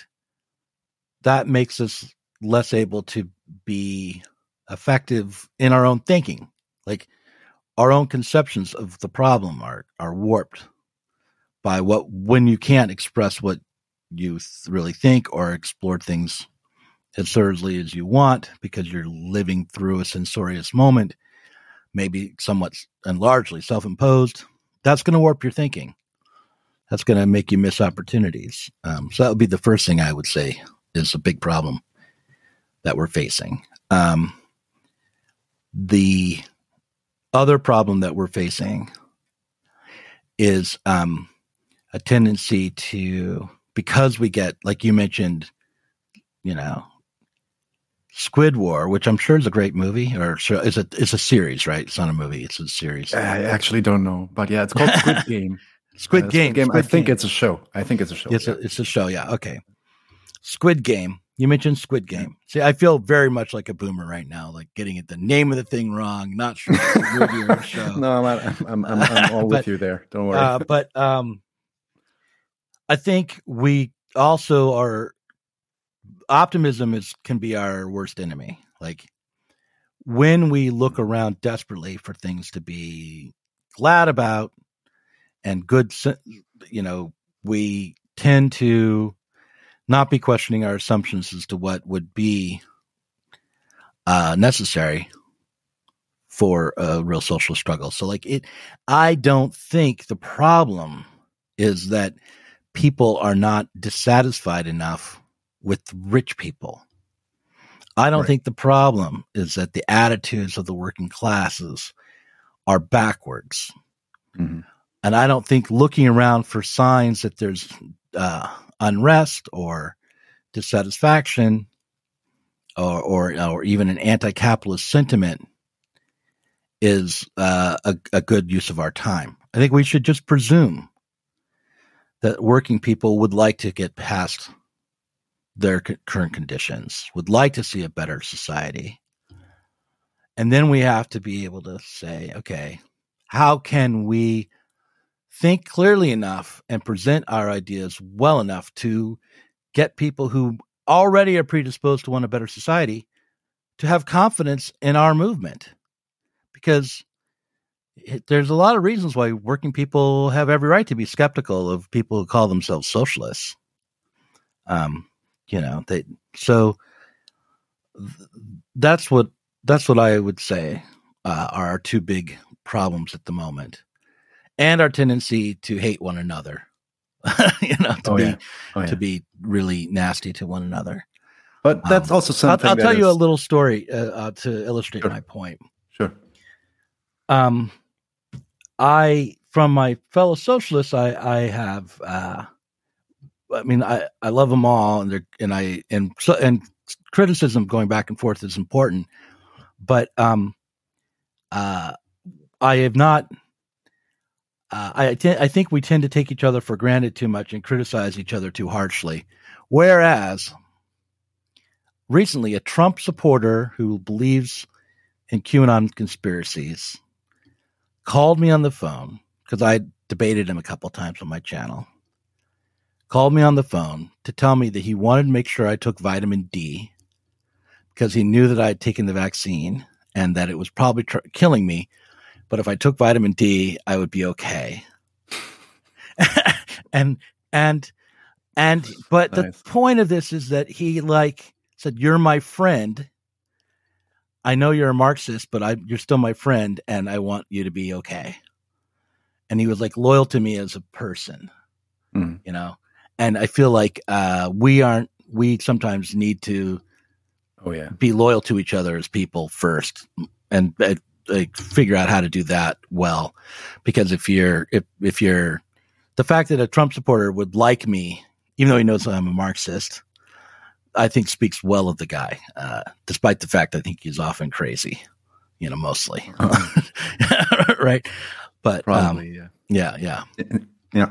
[SPEAKER 2] that makes us less able to be effective in our own thinking. Like our own conceptions of the problem are are warped by what when you can't express what you really think or explore things as thoroughly as you want because you're living through a censorious moment, maybe somewhat and largely self-imposed that's going to warp your thinking. That's going to make you miss opportunities. Um, so that would be the first thing I would say is a big problem that we're facing. Um, the other problem that we're facing is um, a tendency to, because we get, like you mentioned, you know, Squid War, which I'm sure is a great movie, or is it? It's a series, right? It's not a movie; it's a series.
[SPEAKER 1] I actually don't know, but yeah, it's called Squid Game.
[SPEAKER 2] Squid uh, Game.
[SPEAKER 1] Game.
[SPEAKER 2] Squid
[SPEAKER 1] I think Game. it's a show. I think it's a show.
[SPEAKER 2] It's yeah. a it's a show. Yeah. Okay. Squid Game. You mentioned Squid Game. See, I feel very much like a boomer right now, like getting it the name of the thing wrong, not sure movie or show.
[SPEAKER 1] No, I'm I'm, I'm, I'm all but, with you there. Don't worry. Uh,
[SPEAKER 2] but um, I think we also are optimism is can be our worst enemy. Like when we look around desperately for things to be glad about and good, you know, we tend to not be questioning our assumptions as to what would be uh, necessary for a real social struggle. So, like it, I don't think the problem is that people are not dissatisfied enough with rich people. I don't right. think the problem is that the attitudes of the working classes are backwards. Mm-hmm. And I don't think looking around for signs that there's uh, unrest or dissatisfaction or or, or even an anti-capitalist sentiment is uh, a, a good use of our time. I think we should just presume that working people would like to get past their current conditions, would like to see a better society. And then we have to be able to say, okay, how can we think clearly enough and present our ideas well enough to get people who already are predisposed to want a better society to have confidence in our movement? Because it, there's a lot of reasons why working people have every right to be skeptical of people who call themselves socialists. Um you know they so th- that's what that's what i would say uh, are our two big problems at the moment and our tendency to hate one another. you know, to oh, be yeah. Oh, yeah. to be really nasty to one another.
[SPEAKER 1] But that's um, also something.
[SPEAKER 2] I'll, I'll tell is... you a little story uh, uh, to illustrate sure. my point.
[SPEAKER 1] Sure.
[SPEAKER 2] Um, I from my fellow socialists, I I have. I mean, I I love them all, and they're and I and and criticism going back and forth is important, but um, uh, I have not uh, I, t- I think we tend to take each other for granted too much and criticize each other too harshly. Whereas recently, a Trump supporter who believes in QAnon conspiracies called me on the phone because I debated him a couple times on my channel. Called me on the phone to tell me that he wanted to make sure I took vitamin D because he knew that I had taken the vaccine and that it was probably tr- killing me but if I took vitamin D, I would be okay. and and and but nice. the point of this is that he like said, "You're my friend. I know you're a Marxist, but I you're still my friend, and I want you to be okay." And he was like loyal to me as a person, mm. you know. And I feel like uh, we aren't. We sometimes need to,
[SPEAKER 1] oh yeah,
[SPEAKER 2] be loyal to each other as people first, and uh, like figure out how to do that well. Because if you're if if you're the fact that a Trump supporter would like me even though he knows I'm a Marxist I think speaks well of the guy uh, despite the fact I think he's often crazy you know mostly. Uh-huh. right? But um, Probably, um, yeah yeah. Yeah
[SPEAKER 1] yeah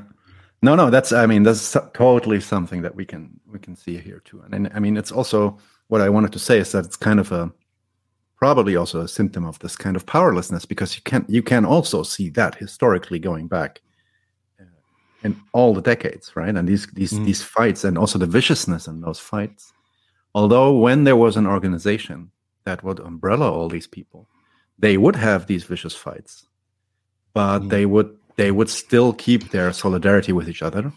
[SPEAKER 1] no no that's I mean that's totally something that we can we can see here too and, and I mean it's also what I wanted to say is that it's kind of a probably also a symptom of this kind of powerlessness because you can you can also see that historically going back uh, in all the decades right and these these mm. these fights and also the viciousness in those fights although when there was an organization that would umbrella all these people they would have these vicious fights but mm. they would they would still keep their solidarity with each other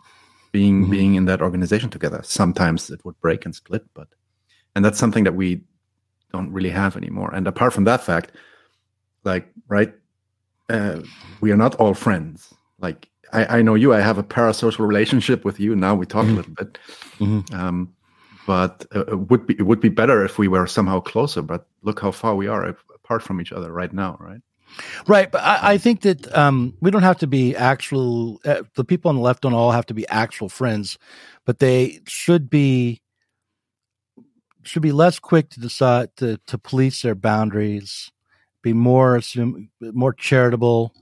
[SPEAKER 1] being mm. being in that organization together sometimes it would break and split but and that's something that we don't really have anymore. And apart from that fact, like right, uh, we are not all friends. Like I, I know you, I have a parasocial relationship with you. Now we talk mm-hmm. a little bit, mm-hmm. um, but uh, it would be it would be better if we were somehow closer. But look how far we are apart from each other right now, right?
[SPEAKER 2] Right, but I, I think that um, we don't have to be actual. Uh, the people on the left don't all have to be actual friends, but they should be should be less quick to decide to, to police their boundaries, be more assume, more charitable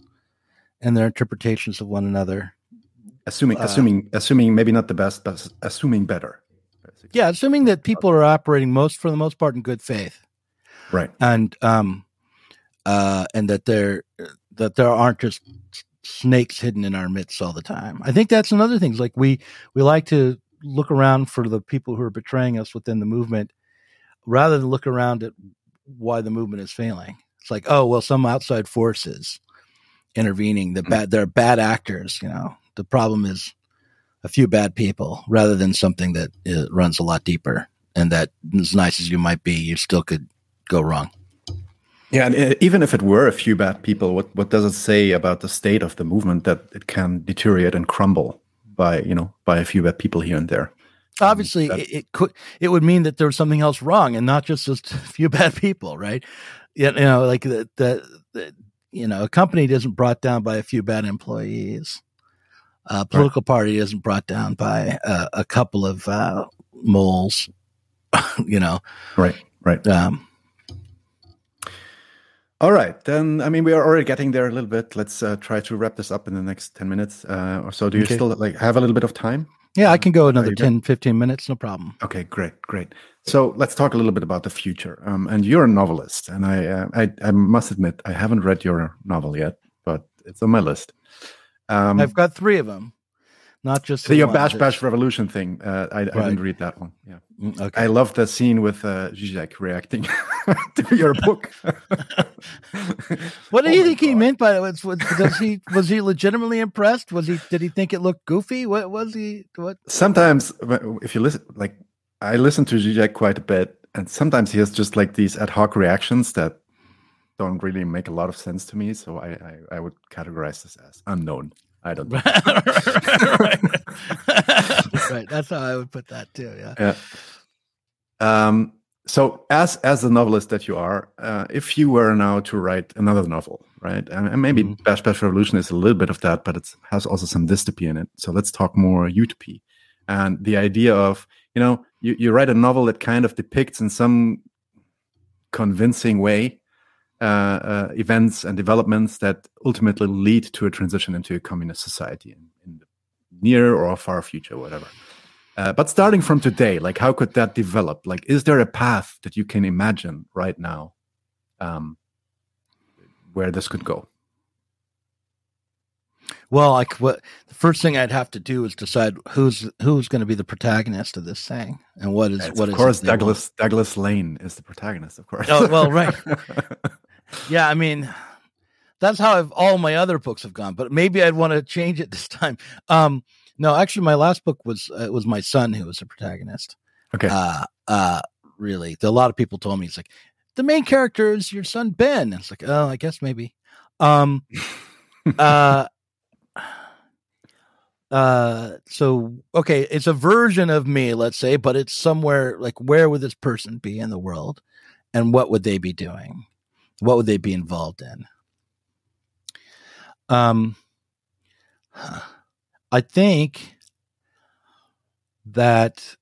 [SPEAKER 2] in their interpretations of one another,
[SPEAKER 1] assuming uh, assuming assuming maybe not the best, but assuming better.
[SPEAKER 2] Basically. Yeah, assuming that people are operating most for the most part in good faith,
[SPEAKER 1] right?
[SPEAKER 2] And um, uh, and that there that there aren't just snakes hidden in our midst all the time. I think that's another thing. Like we we like to look around for the people who are betraying us within the movement, rather than look around at why the movement is failing. It's like, oh well, some outside forces intervening. The bad, they're bad actors. You know, the problem is a few bad people, rather than something that uh, runs a lot deeper. And that, as nice as you might be, you still could go wrong.
[SPEAKER 1] Yeah, and uh, even if it were a few bad people, what what does it say about the state of the movement that it can deteriorate and crumble by you know by a few bad people here and there?
[SPEAKER 2] Obviously, that, it, could it would mean that there was something else wrong, and not just just a few bad people, right? You know, like the, the, the you know a company isn't brought down by a few bad employees. A political right. party isn't brought down by a, a couple of uh, moles. you know,
[SPEAKER 1] right, right. Um, all right, then. I mean, we are already getting there a little bit. Let's uh, try to wrap this up in the next ten minutes uh, or so. Do you okay. still like have a little bit of time?
[SPEAKER 2] Yeah, I can go another 10, 15 minutes, no problem.
[SPEAKER 1] Okay, great, great. So let's talk a little bit about the future. Um, and you're a novelist, and I, uh, I, I must admit, I haven't read your novel yet, but it's on my list.
[SPEAKER 2] Um, I've got three of them not just
[SPEAKER 1] the, your bash bash revolution thing. Uh, I, right. I, didn't read that one. Yeah, mm, okay. I love the scene with uh, Zizek reacting to your book.
[SPEAKER 2] what do oh you think God. he meant by it? Was, was, was he was he legitimately impressed? Was he did he think it looked goofy? What was he? What?
[SPEAKER 1] Sometimes, if you listen, like I listen to Zizek quite a bit, and sometimes he has just like these ad hoc reactions that don't really make a lot of sense to me. So I, I, I would categorize this as unknown. I don't know. right.
[SPEAKER 2] right. That's how I would put that too. Yeah.
[SPEAKER 1] Yeah. Um, so as as the novelist that you are, uh, if you were now to write another novel, right, and, and maybe mm-hmm. Bash Bash Revolution is a little bit of that, but it has also some dystopy in it. So let's talk more utopy, and the idea of you know you, you write a novel that kind of depicts in some convincing way uh, uh, events and developments that ultimately lead to a transition into a communist society in, in the near or far future, whatever. Uh, but starting from today, like how could that develop? Like, is there a path that you can imagine right now um, where this could go?
[SPEAKER 2] Well, like what the first thing I'd have to do is decide who's who's going to be the protagonist of this thing, and what is
[SPEAKER 1] it's
[SPEAKER 2] what
[SPEAKER 1] of course Douglas Douglas Lain is the protagonist, of course.
[SPEAKER 2] Oh well, right. yeah, I mean, that's how I've, all my other books have gone. But maybe I'd want to change it this time. Um, no, actually, my last book was uh, it was my son who was the protagonist.
[SPEAKER 1] Okay.
[SPEAKER 2] Uh, uh, really, a lot of people told me it's like the main character is your son Ben. It's like, oh, I guess maybe. Um, uh, uh, so okay, it's a version of me, let's say, but it's somewhere like where would this person be in the world, and what would they be doing? What would they be involved in? Um, I think that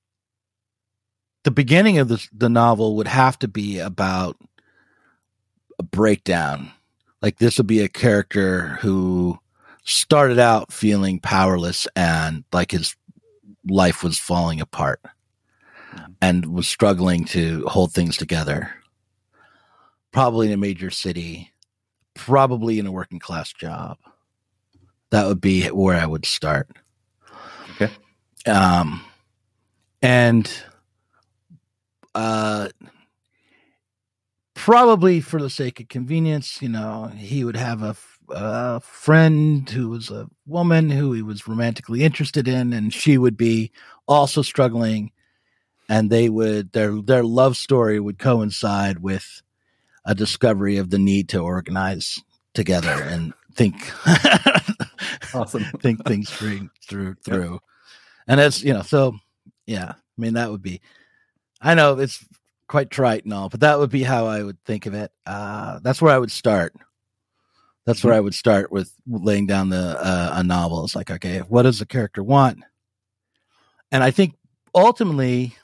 [SPEAKER 2] the beginning of the the novel would have to be about a breakdown. Like this would be a character who started out feeling powerless and like his life was falling apart and was struggling to hold things together probably in a major city, probably in a working class job. That would be where I would start.
[SPEAKER 1] Okay.
[SPEAKER 2] Um, and uh, probably for the sake of convenience, you know, he would have a, a friend who was a woman who he was romantically interested in, and she would be also struggling and they would their their love story would coincide with a discovery of the need to organize together and think
[SPEAKER 1] awesome.
[SPEAKER 2] think things through through through. And it's you know so yeah i mean that would be i know it's quite trite and all but that would be how i would think of it. Uh that's where i would start. That's where i would start with laying down the uh, a novel. It's like okay what does the character want? And i think ultimately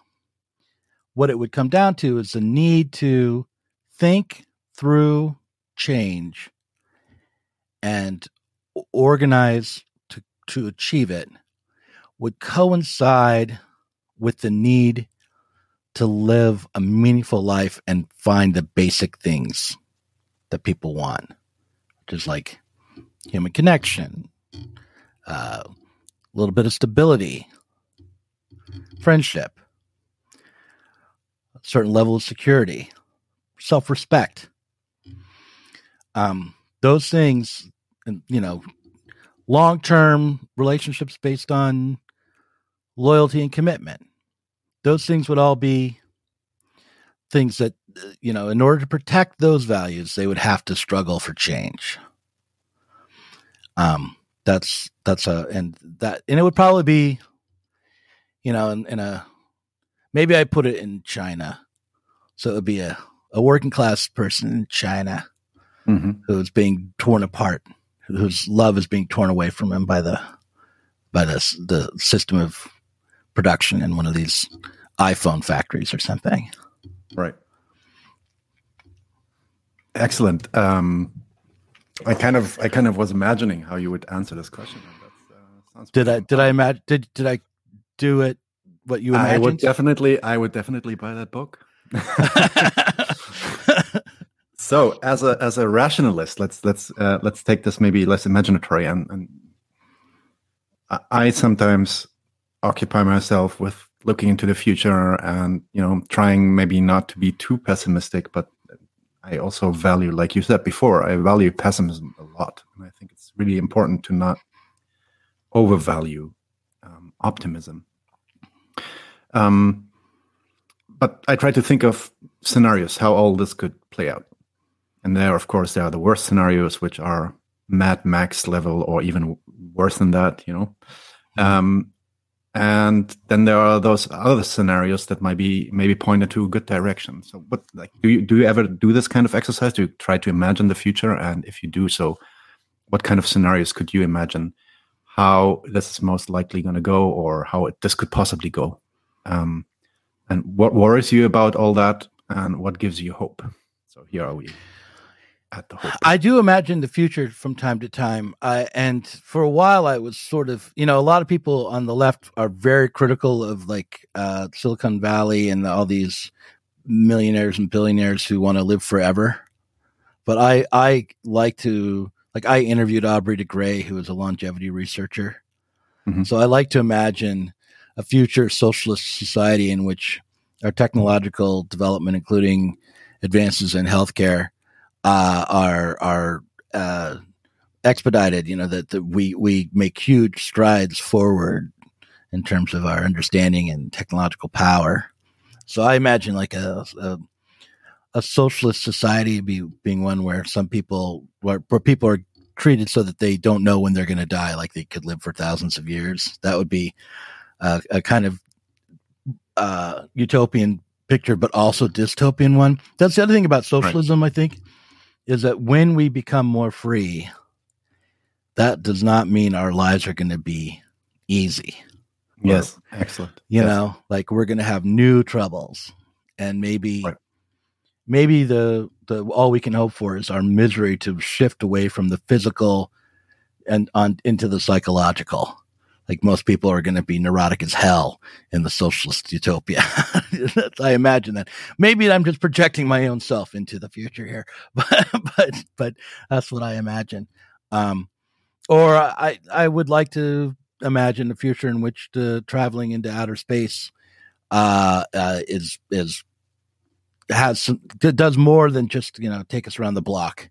[SPEAKER 2] what it would come down to is the need to think through change and organize to to achieve it would coincide with the need to live a meaningful life and find the basic things that people want, which is like human connection, uh, a little bit of stability, friendship, a certain level of security, self respect. Um, those things, and you know, long term relationships based on loyalty and commitment. Those things would all be things that, you know, in order to protect those values, they would have to struggle for change. Um, that's, that's a, and that, and it would probably be, you know, in, in a, maybe I put it in China. So it would be a, a working class person in China mm-hmm. who's being torn apart, whose love is being torn away from him by the, by the, the system of production in one of these iPhone factories or something.
[SPEAKER 1] Right. Excellent. Um, I kind of, I kind of was imagining how you would answer this question.
[SPEAKER 2] Uh, did I, did I imagine, did, did I do it what you imagined? I
[SPEAKER 1] would definitely, I would definitely buy that book. so as a, as a rationalist, let's, let's, uh, let's take this maybe less imaginatory and, and I sometimes occupy myself with looking into the future and you know trying maybe not to be too pessimistic but i also value like you said before i value pessimism a lot. And i think it's really important to not overvalue um, optimism. Um, but i try to think of scenarios how all this could play out and there of course there are the worst scenarios which are mad max level or even worse than that you know? Um, and then there are those other scenarios that might be maybe pointed to a good direction. So what like do you do you ever do this kind of exercise? Do you try to imagine the future? And if you do so what kind of scenarios could you imagine how this is most likely going to go or how it, this could possibly go? Um, and what worries you about all that? And what gives you hope? So here are we
[SPEAKER 2] at the hope. I do imagine the future from time to time. I, and for a while, I was sort of, you know, a lot of people on the left are very critical of like uh, Silicon Valley and all these millionaires and billionaires who want to live forever. But I, I like to, like, I interviewed Aubrey de Grey, who is a longevity researcher. Mm-hmm. So I like to imagine a future socialist society in which our technological development, including advances in healthcare, uh, are are uh, expedited. You know that, that we we make huge strides forward in terms of our understanding and technological power. So I imagine like a, a, a socialist society be, being one where some people where, where people are treated so that they don't know when they're going to die, like they could live for thousands of years. That would be a, a kind of uh, utopian picture, but also dystopian one. That's the other thing about socialism, right. I think, is that when we become more free, that does not mean our lives are going to be easy.
[SPEAKER 1] Yes, or, excellent.
[SPEAKER 2] You
[SPEAKER 1] yes.
[SPEAKER 2] know, like we're going to have new troubles, and maybe, right. maybe the the all we can hope for is our misery to shift away from the physical and on into the psychological like most people are going to be neurotic as hell in the socialist utopia. I imagine that. Maybe I'm just projecting my own self into the future here, but but but that's what I imagine. Um, or I I would like to imagine a future in which the traveling into outer space uh, uh, is is has some, does more than just you know take us around the block.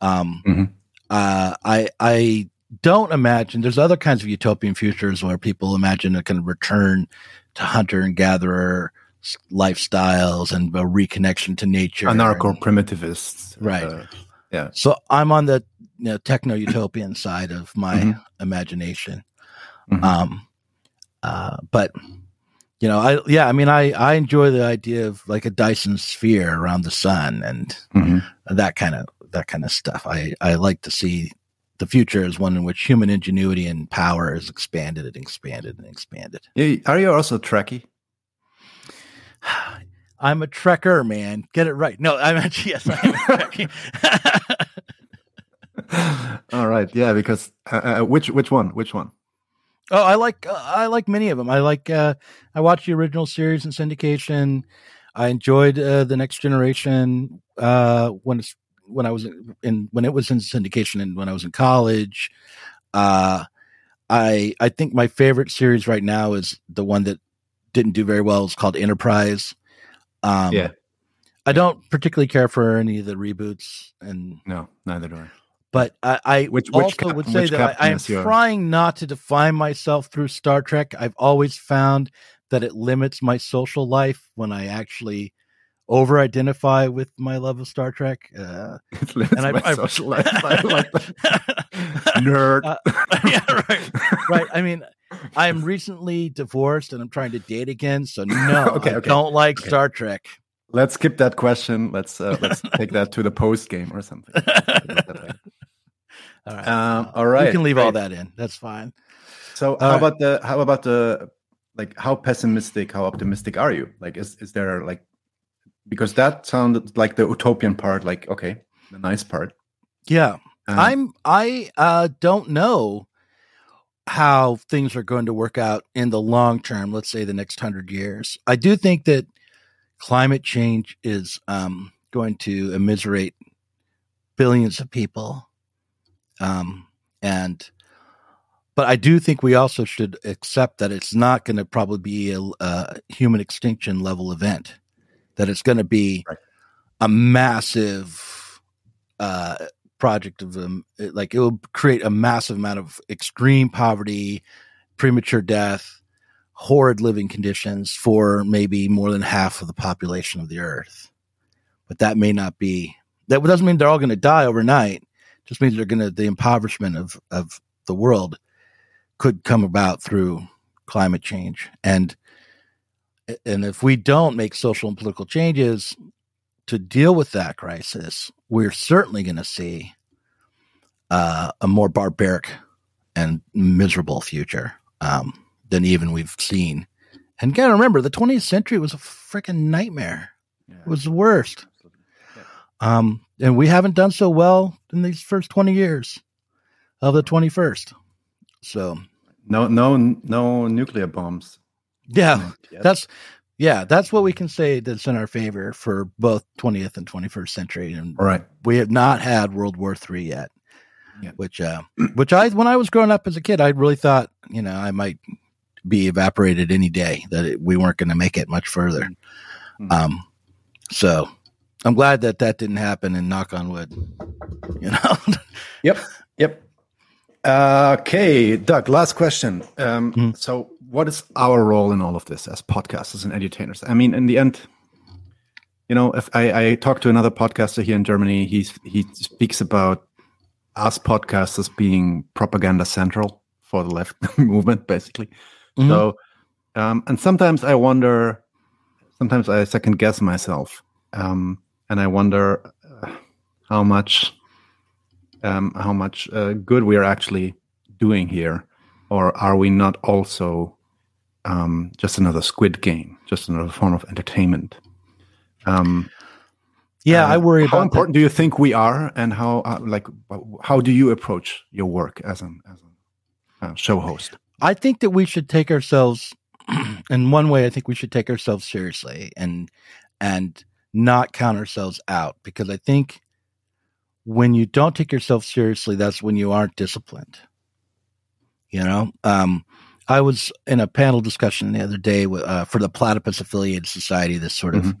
[SPEAKER 2] Um, mm-hmm. uh, I I don't imagine there's other kinds of utopian futures where people imagine a kind of return to hunter and gatherer lifestyles and a reconnection to nature.
[SPEAKER 1] Anarcho primitivists.
[SPEAKER 2] Right. Uh, yeah. So I'm on the you know, techno utopian side of my mm-hmm. imagination. Mm-hmm. Um, uh, but you know, I yeah, I mean, I I enjoy the idea of like a Dyson sphere around the sun and mm-hmm. that kind of that kind of stuff. I I like to see the future is one in which human ingenuity and power is expanded and expanded and expanded.
[SPEAKER 1] Are you also Trekkie?
[SPEAKER 2] I'm a Trekker, man. Get it right. No, I'm actually yes, I am a
[SPEAKER 1] Trekkie. All right, yeah. Because uh, uh, which which one? Which one?
[SPEAKER 2] Oh, I like uh, I like many of them. I like uh, I watched the original series in syndication. I enjoyed uh, the Next Generation uh, when it's when I was in when it was in syndication and when I was in college. Uh, I I think my favorite series right now is the one that didn't do very well. It's called Enterprise.
[SPEAKER 1] Um, yeah,
[SPEAKER 2] I don't particularly care for any of the reboots, and
[SPEAKER 1] no, neither do I.
[SPEAKER 2] But I, I which, which also cap- would say that I, am trying not to define myself through Star Trek. I've always found that it limits my social life when I actually over identify with my love of Star Trek. Uh,
[SPEAKER 1] and I, I social life. I like nerd. Uh,
[SPEAKER 2] yeah, right. Right. I mean, I'm recently divorced and I'm trying to date again. So no, okay, I okay. don't like okay. Star Trek.
[SPEAKER 1] Let's skip that question. Let's uh, let's take that to the post game or something.
[SPEAKER 2] all right. Um, all right. You can leave all that in. That's fine.
[SPEAKER 1] So how about the how about the like how pessimistic, how optimistic are you? Like is is there like because that sounded like the utopian part, like okay, the nice part.
[SPEAKER 2] Yeah. Um, I'm I uh don't know how things are going to work out in the long term, let's say the next hundred years. I do think that climate change is um, going to immiserate billions of people. Um, and, but I do think we also should accept that it's not going to probably be a, a, human extinction level event, that it's going to be right. a massive uh, project of them. Like it will create a massive amount of extreme poverty, premature death, horrid living conditions for maybe more than half of the population of the earth. But that may not be that doesn't mean they're all going to die overnight. It just means they're going to the impoverishment of of the world could come about through climate change and and if we don't make social and political changes to deal with that crisis, we're certainly going to see uh, a more barbaric and miserable future. Um, than even we've seen. And got remember, the 20th century was a freaking nightmare. Yeah. It was the worst. Yeah. Um, and we haven't done so well in these first 20 years of the 21st. So,
[SPEAKER 1] no, no, no nuclear bombs.
[SPEAKER 2] Yeah, that's yeah, that's what we can say that's in our favor for both 20th and 21st century. And
[SPEAKER 1] right,
[SPEAKER 2] we have not had World War Three yet. Yeah. Which, uh, which I, when I was growing up as a kid, I really thought, you know, I might be evaporated any day that it, we weren't going to make it much further. Mm-hmm. Um, so I'm glad that that didn't happen and knock on wood, you know?
[SPEAKER 1] yep. Yep. Uh, okay, Doug, last question. Um, mm-hmm. So what is our role in all of this as podcasters and edutainers? I mean, in the end, you know, if I, I talked to another podcaster here in Germany, he's, he speaks about us podcasters being propaganda central for the left movement, basically. Mm-hmm. So, um, and sometimes I wonder, sometimes I second guess myself, um, and I wonder uh, how much, um, how much uh, good we are actually doing here, or are we not also um, just another Squid Game, just another form of entertainment? Um,
[SPEAKER 2] yeah, I worry.
[SPEAKER 1] about How important that. do you think we are, and how uh, like how do you approach your work as an as a uh, show host?
[SPEAKER 2] I think that we should take ourselves in one way I think we should take ourselves seriously and and not count ourselves out because I think when you don't take yourself seriously that's when you aren't disciplined. You know, um, I was in a panel discussion the other day uh, for the Platypus Affiliated Society, this sort of mm-hmm.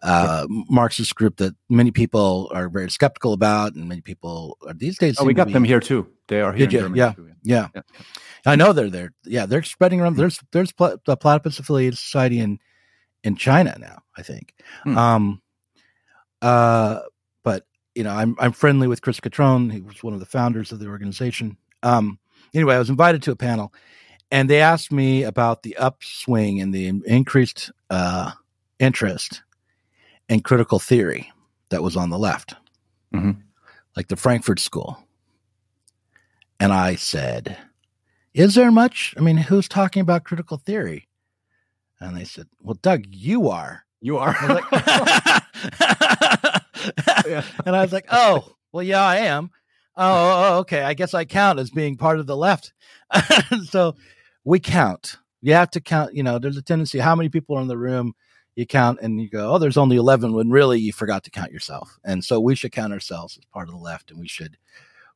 [SPEAKER 2] uh, Marxist group that many people are very skeptical about, and many people are these days.
[SPEAKER 1] Oh, we got be, them here too. They are here.
[SPEAKER 2] Did? Yeah, too, yeah, yeah. yeah. I know they're there. Yeah, they're spreading around. There's there's pl- the Platypus Affiliated Society in in China now. I think. Hmm. Um, uh, but you know, I'm I'm friendly with Chris Cutrone. He was one of the founders of the organization. Um, anyway, I was invited to a panel, and they asked me about the upswing and the increased uh, interest in critical theory that was on the left, mm-hmm. like the Frankfurt School. And I said, is there much? I mean, who's talking about critical theory? And they said, Well, Doug, you are.
[SPEAKER 1] You are.
[SPEAKER 2] I like, yeah. And I was like, Oh, well, yeah, I am. Oh, oh, oh, okay. I guess I count as being part of the left. so we count. You have to count. You know, there's a tendency. How many people are in the room? You count and you go, oh, there's only 11 when really you forgot to count yourself. And so we should count ourselves as part of the left. And we should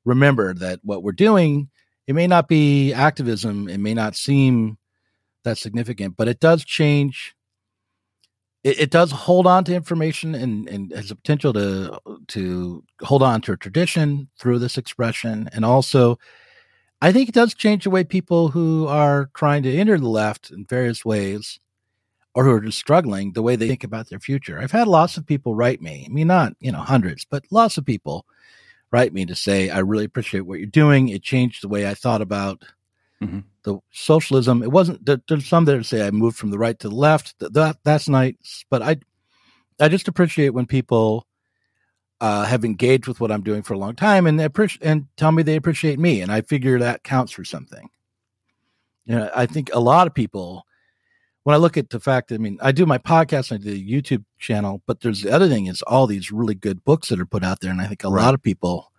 [SPEAKER 2] remember that what we're doing, it may not be activism. It may not seem that significant, but it does change it, it, does hold on to information and, and has the potential to to hold on to a tradition through this expression. And also i think it does change the way people who are trying to enter the left in various ways or who are just struggling the way they think about their future. I've had lots of people write me i mean not you know hundreds but lots of people write me to say i really appreciate what you're doing. It changed the way i thought about mm-hmm the socialism. It wasn't. There's some that say I moved from the right to the left. That that's nice, but I I just appreciate when people uh, have engaged with what I'm doing for a long time and they appreciate and tell me they appreciate me, and I figure that counts for something. You know, I think a lot of people. When I look at the fact that I mean, I do my podcast, and I do the YouTube channel, but there's the other thing is all these really good books that are put out there, and I think a right. lot of people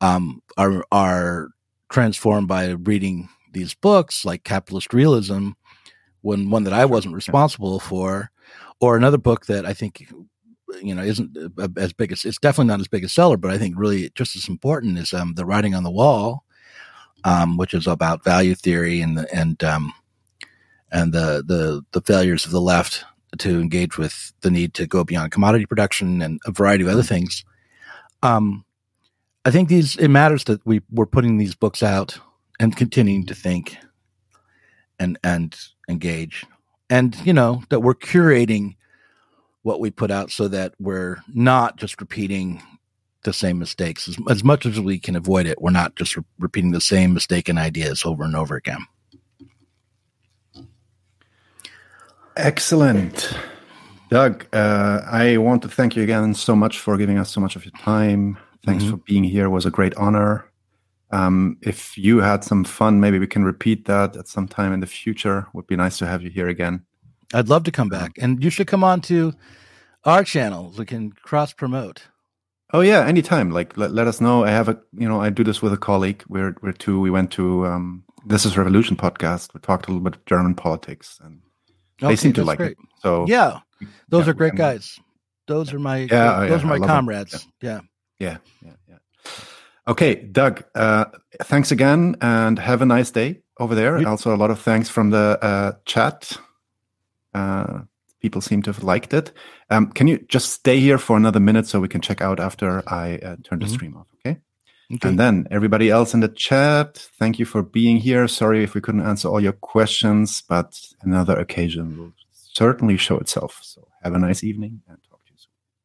[SPEAKER 2] um, are are transformed by reading these books like capitalist realism when one that i wasn't responsible for or another book that i think you know isn't uh, as big as it's definitely not as big a seller but i think really just as important is um, the writing on the wall um, which is about value theory and the, and um, and the the the failures of the left to engage with the need to go beyond commodity production and a variety of other things. Um, i think these it matters that we we're putting these books out and continuing to think and and engage. And you know that we're curating what we put out so that we're not just repeating the same mistakes. As, as much as we can avoid it we're not just re- repeating the same mistaken ideas over and over again.
[SPEAKER 1] Excellent. Doug uh, i want to thank you again so much for giving us so much of your time. Thanks mm-hmm. for being here. It was a great honor um, if you had some fun, maybe we can repeat that at some time in the future. Would be nice to have you here again.
[SPEAKER 2] I'd love to come back, and you should come on to our channel. We can cross promote.
[SPEAKER 1] Oh yeah, anytime. Like let, let us know. I have a you know I do this with a colleague. We're we're two. We went to um, this is Revolution podcast. We talked a little bit of German politics, and they okay, seem to like great. it. So
[SPEAKER 2] yeah, those yeah, are great guys. Those are my yeah, those yeah, are my comrades.
[SPEAKER 1] Yeah, yeah, yeah. Okay, Doug, uh, thanks again and have a nice day over there. Also, a lot of thanks from the uh, chat. Uh, people seem to have liked it. Um, can you just stay here for another minute so we can check out after I uh, turn the mm -hmm. stream off? Okay? okay. And then everybody else in the chat, thank you for being here. Sorry if we couldn't answer all your questions, but another occasion will certainly show itself. So have a nice evening and